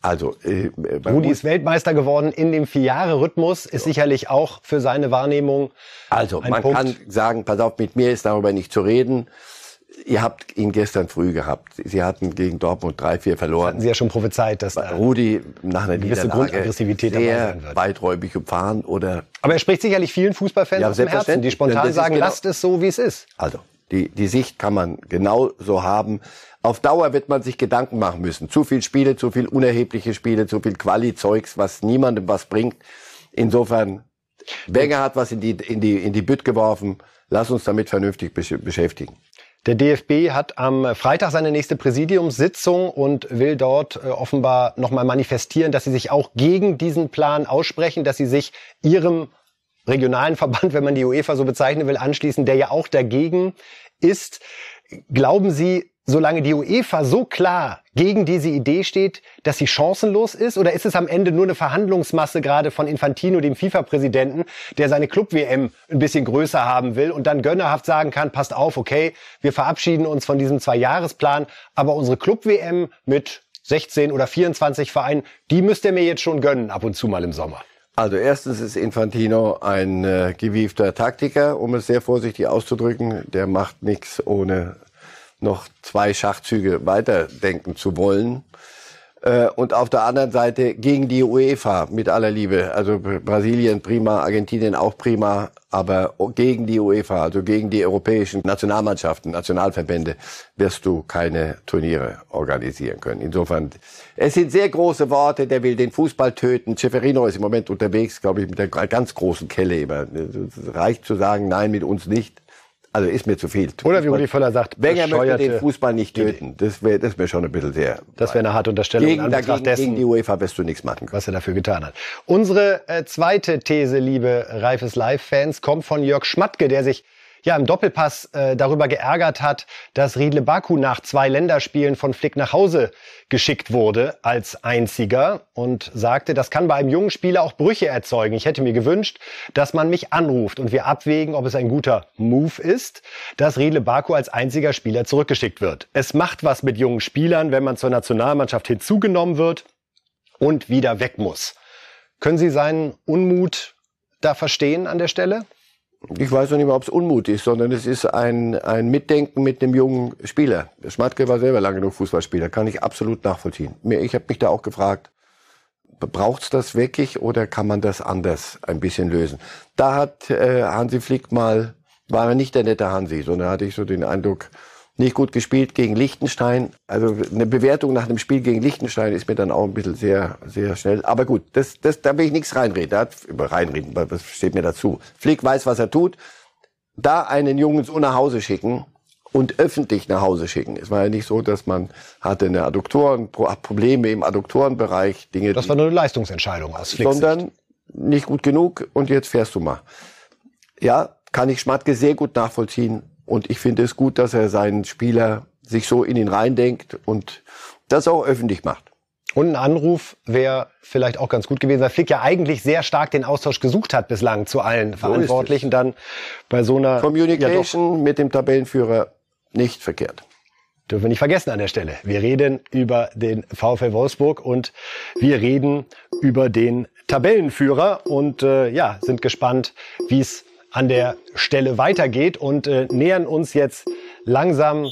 Also,
äh, Rudi ist Weltmeister geworden in dem Vier-Jahre-Rhythmus, ist ja. sicherlich auch für seine Wahrnehmung.
Also, man Punkt. kann sagen, pass auf, mit mir ist darüber nicht zu reden. Ihr habt ihn gestern früh gehabt. Sie hatten gegen Dortmund 3-4 verloren. Das
hatten Sie ja schon prophezeit, dass
da Rudi nach einer gewisse Grundaggressivität sehr dabei wird. weiträumig umfahren oder.
Aber er spricht sicherlich vielen Fußballfans ja, aus dem Herzen, die spontan sagen, genau, lasst es so, wie es ist.
Also, die, die Sicht kann man genau so haben. Auf Dauer wird man sich Gedanken machen müssen. Zu viel Spiele, zu viel unerhebliche Spiele, zu viel Quali-Zeugs, was niemandem was bringt. Insofern, Wenger hat was in die, in die, in die Bütt geworfen. Lass uns damit vernünftig beschäftigen.
Der DFB hat am Freitag seine nächste Präsidiumssitzung und will dort äh, offenbar nochmal manifestieren, dass sie sich auch gegen diesen Plan aussprechen, dass sie sich ihrem regionalen Verband, wenn man die UEFA so bezeichnen will, anschließen, der ja auch dagegen ist. Glauben Sie, solange die UEFA so klar gegen diese Idee steht, dass sie chancenlos ist? Oder ist es am Ende nur eine Verhandlungsmasse gerade von Infantino, dem FIFA-Präsidenten, der seine Club-WM ein bisschen größer haben will und dann gönnerhaft sagen kann, passt auf, okay, wir verabschieden uns von diesem Zwei-Jahres-Plan, aber unsere Club-WM mit 16 oder 24 Vereinen, die müsst ihr mir jetzt schon gönnen, ab und zu mal im Sommer.
Also erstens ist Infantino ein äh, gewiefter Taktiker, um es sehr vorsichtig auszudrücken. Der macht nichts ohne noch zwei Schachzüge weiterdenken zu wollen. Äh, und auf der anderen Seite gegen die UEFA mit aller Liebe. Also Brasilien prima, Argentinien auch prima, aber gegen die UEFA, also gegen die europäischen Nationalmannschaften, Nationalverbände, wirst du keine Turniere organisieren können. Insofern, es sind sehr große Worte, der will den Fußball töten. Ceferino ist im Moment unterwegs, glaube ich, mit der ganz großen Kelle immer. Es reicht zu sagen, nein, mit uns nicht. Also ist mir zu viel.
Oder wie Rudi Völler sagt,
Wenger möchte den Fußball nicht töten. Das wäre das wär schon ein bisschen sehr.
Das wäre eine harte Unterstellung.
Gegen, dagegen, dessen, gegen die UEFA wirst du nichts machen
können. Was er dafür getan hat. Unsere äh, zweite These, liebe Reifes Live-Fans, kommt von Jörg Schmatke, der sich ja im Doppelpass äh, darüber geärgert hat, dass Riedle Baku nach zwei Länderspielen von Flick nach Hause geschickt wurde als einziger und sagte, das kann bei einem jungen Spieler auch Brüche erzeugen. Ich hätte mir gewünscht, dass man mich anruft und wir abwägen, ob es ein guter Move ist, dass Riedle Baku als einziger Spieler zurückgeschickt wird. Es macht was mit jungen Spielern, wenn man zur Nationalmannschaft hinzugenommen wird und wieder weg muss. Können Sie seinen Unmut da verstehen an der Stelle?
Ich weiß noch nicht mal, ob es Unmut ist, sondern es ist ein, ein Mitdenken mit einem jungen Spieler. Schmatke war selber lange genug Fußballspieler, kann ich absolut nachvollziehen. Ich habe mich da auch gefragt, braucht's das wirklich oder kann man das anders ein bisschen lösen? Da hat äh, Hansi Flick mal, war er nicht der nette Hansi, sondern hatte ich so den Eindruck, nicht gut gespielt gegen Liechtenstein. Also eine Bewertung nach einem Spiel gegen Liechtenstein ist mir dann auch ein bisschen sehr, sehr schnell. Aber gut, das, das, da will ich nichts reinreden. Da über reinreden, was steht mir dazu? Flick weiß, was er tut. Da einen Jungen so nach Hause schicken und öffentlich nach Hause schicken. Es war ja nicht so, dass man hatte eine Adduktoren, Probleme im Adduktorenbereich, Dinge.
Das war nur eine Leistungsentscheidung aus
Flicks Sondern nicht gut genug und jetzt fährst du mal. Ja, kann ich Schmatke sehr gut nachvollziehen und ich finde es gut, dass er seinen Spieler sich so in ihn reindenkt und das auch öffentlich macht.
Und ein Anruf wäre vielleicht auch ganz gut gewesen, weil Flick ja eigentlich sehr stark den Austausch gesucht hat bislang zu allen so Verantwortlichen. Dann bei so einer
Communication ja mit dem Tabellenführer nicht verkehrt.
Dürfen wir nicht vergessen an der Stelle. Wir reden über den VfL Wolfsburg und wir reden über den Tabellenführer und äh, ja, sind gespannt, wie es an der Stelle weitergeht und äh, nähern uns jetzt langsam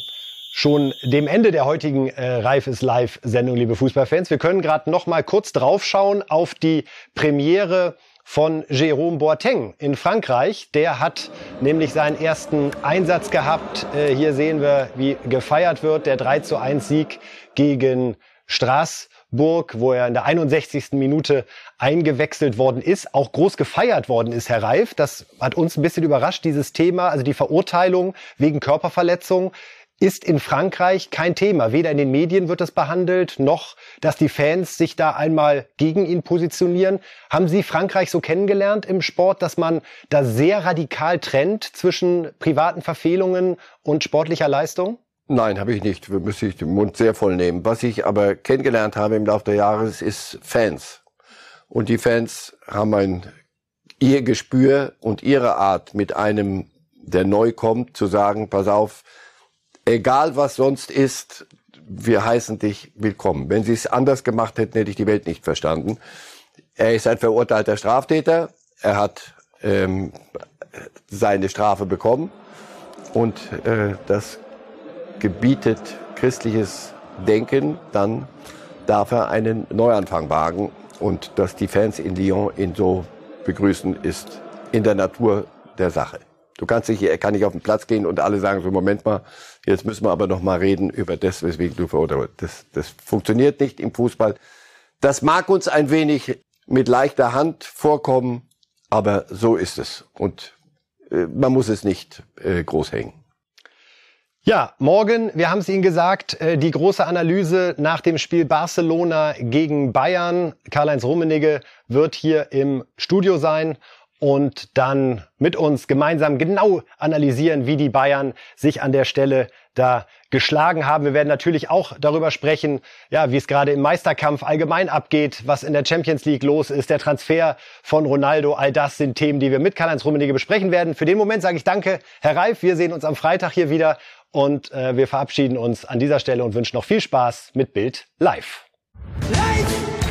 schon dem Ende der heutigen äh, Reif ist Live Sendung, liebe Fußballfans. Wir können gerade noch mal kurz draufschauen auf die Premiere von Jérôme Boateng in Frankreich. Der hat nämlich seinen ersten Einsatz gehabt. Äh, hier sehen wir, wie gefeiert wird, der 3 zu 1 Sieg gegen Straßburg. Burg, wo er in der 61. Minute eingewechselt worden ist, auch groß gefeiert worden ist, Herr Reif. Das hat uns ein bisschen überrascht, dieses Thema, also die Verurteilung wegen Körperverletzung ist in Frankreich kein Thema. Weder in den Medien wird es behandelt, noch dass die Fans sich da einmal gegen ihn positionieren. Haben Sie Frankreich so kennengelernt im Sport, dass man da sehr radikal trennt zwischen privaten Verfehlungen und sportlicher Leistung?
Nein, habe ich nicht. Müsste ich den Mund sehr voll nehmen. Was ich aber kennengelernt habe im Laufe der Jahre, ist Fans. Und die Fans haben ein ihr Gespür und ihre Art, mit einem, der neu kommt, zu sagen, pass auf, egal was sonst ist, wir heißen dich willkommen. Wenn sie es anders gemacht hätten, hätte ich die Welt nicht verstanden. Er ist ein verurteilter Straftäter. Er hat ähm, seine Strafe bekommen. Und äh, das gebietet christliches Denken, dann darf er einen Neuanfang wagen. Und dass die Fans in Lyon ihn so begrüßen, ist in der Natur der Sache. Du kannst nicht, er kann nicht auf den Platz gehen und alle sagen so, Moment mal, jetzt müssen wir aber noch mal reden über das, weswegen du verurteilt das, das funktioniert nicht im Fußball. Das mag uns ein wenig mit leichter Hand vorkommen, aber so ist es. Und äh, man muss es nicht äh, groß hängen.
Ja, morgen, wir haben es Ihnen gesagt, äh, die große Analyse nach dem Spiel Barcelona gegen Bayern. Karl-Heinz Rummenigge wird hier im Studio sein und dann mit uns gemeinsam genau analysieren, wie die Bayern sich an der Stelle da geschlagen haben. Wir werden natürlich auch darüber sprechen, ja, wie es gerade im Meisterkampf allgemein abgeht, was in der Champions League los ist, der Transfer von Ronaldo. All das sind Themen, die wir mit Karl-Heinz Rummenigge besprechen werden. Für den Moment sage ich danke, Herr Reif. Wir sehen uns am Freitag hier wieder und äh, wir verabschieden uns an dieser Stelle und wünschen noch viel Spaß mit Bild live. live!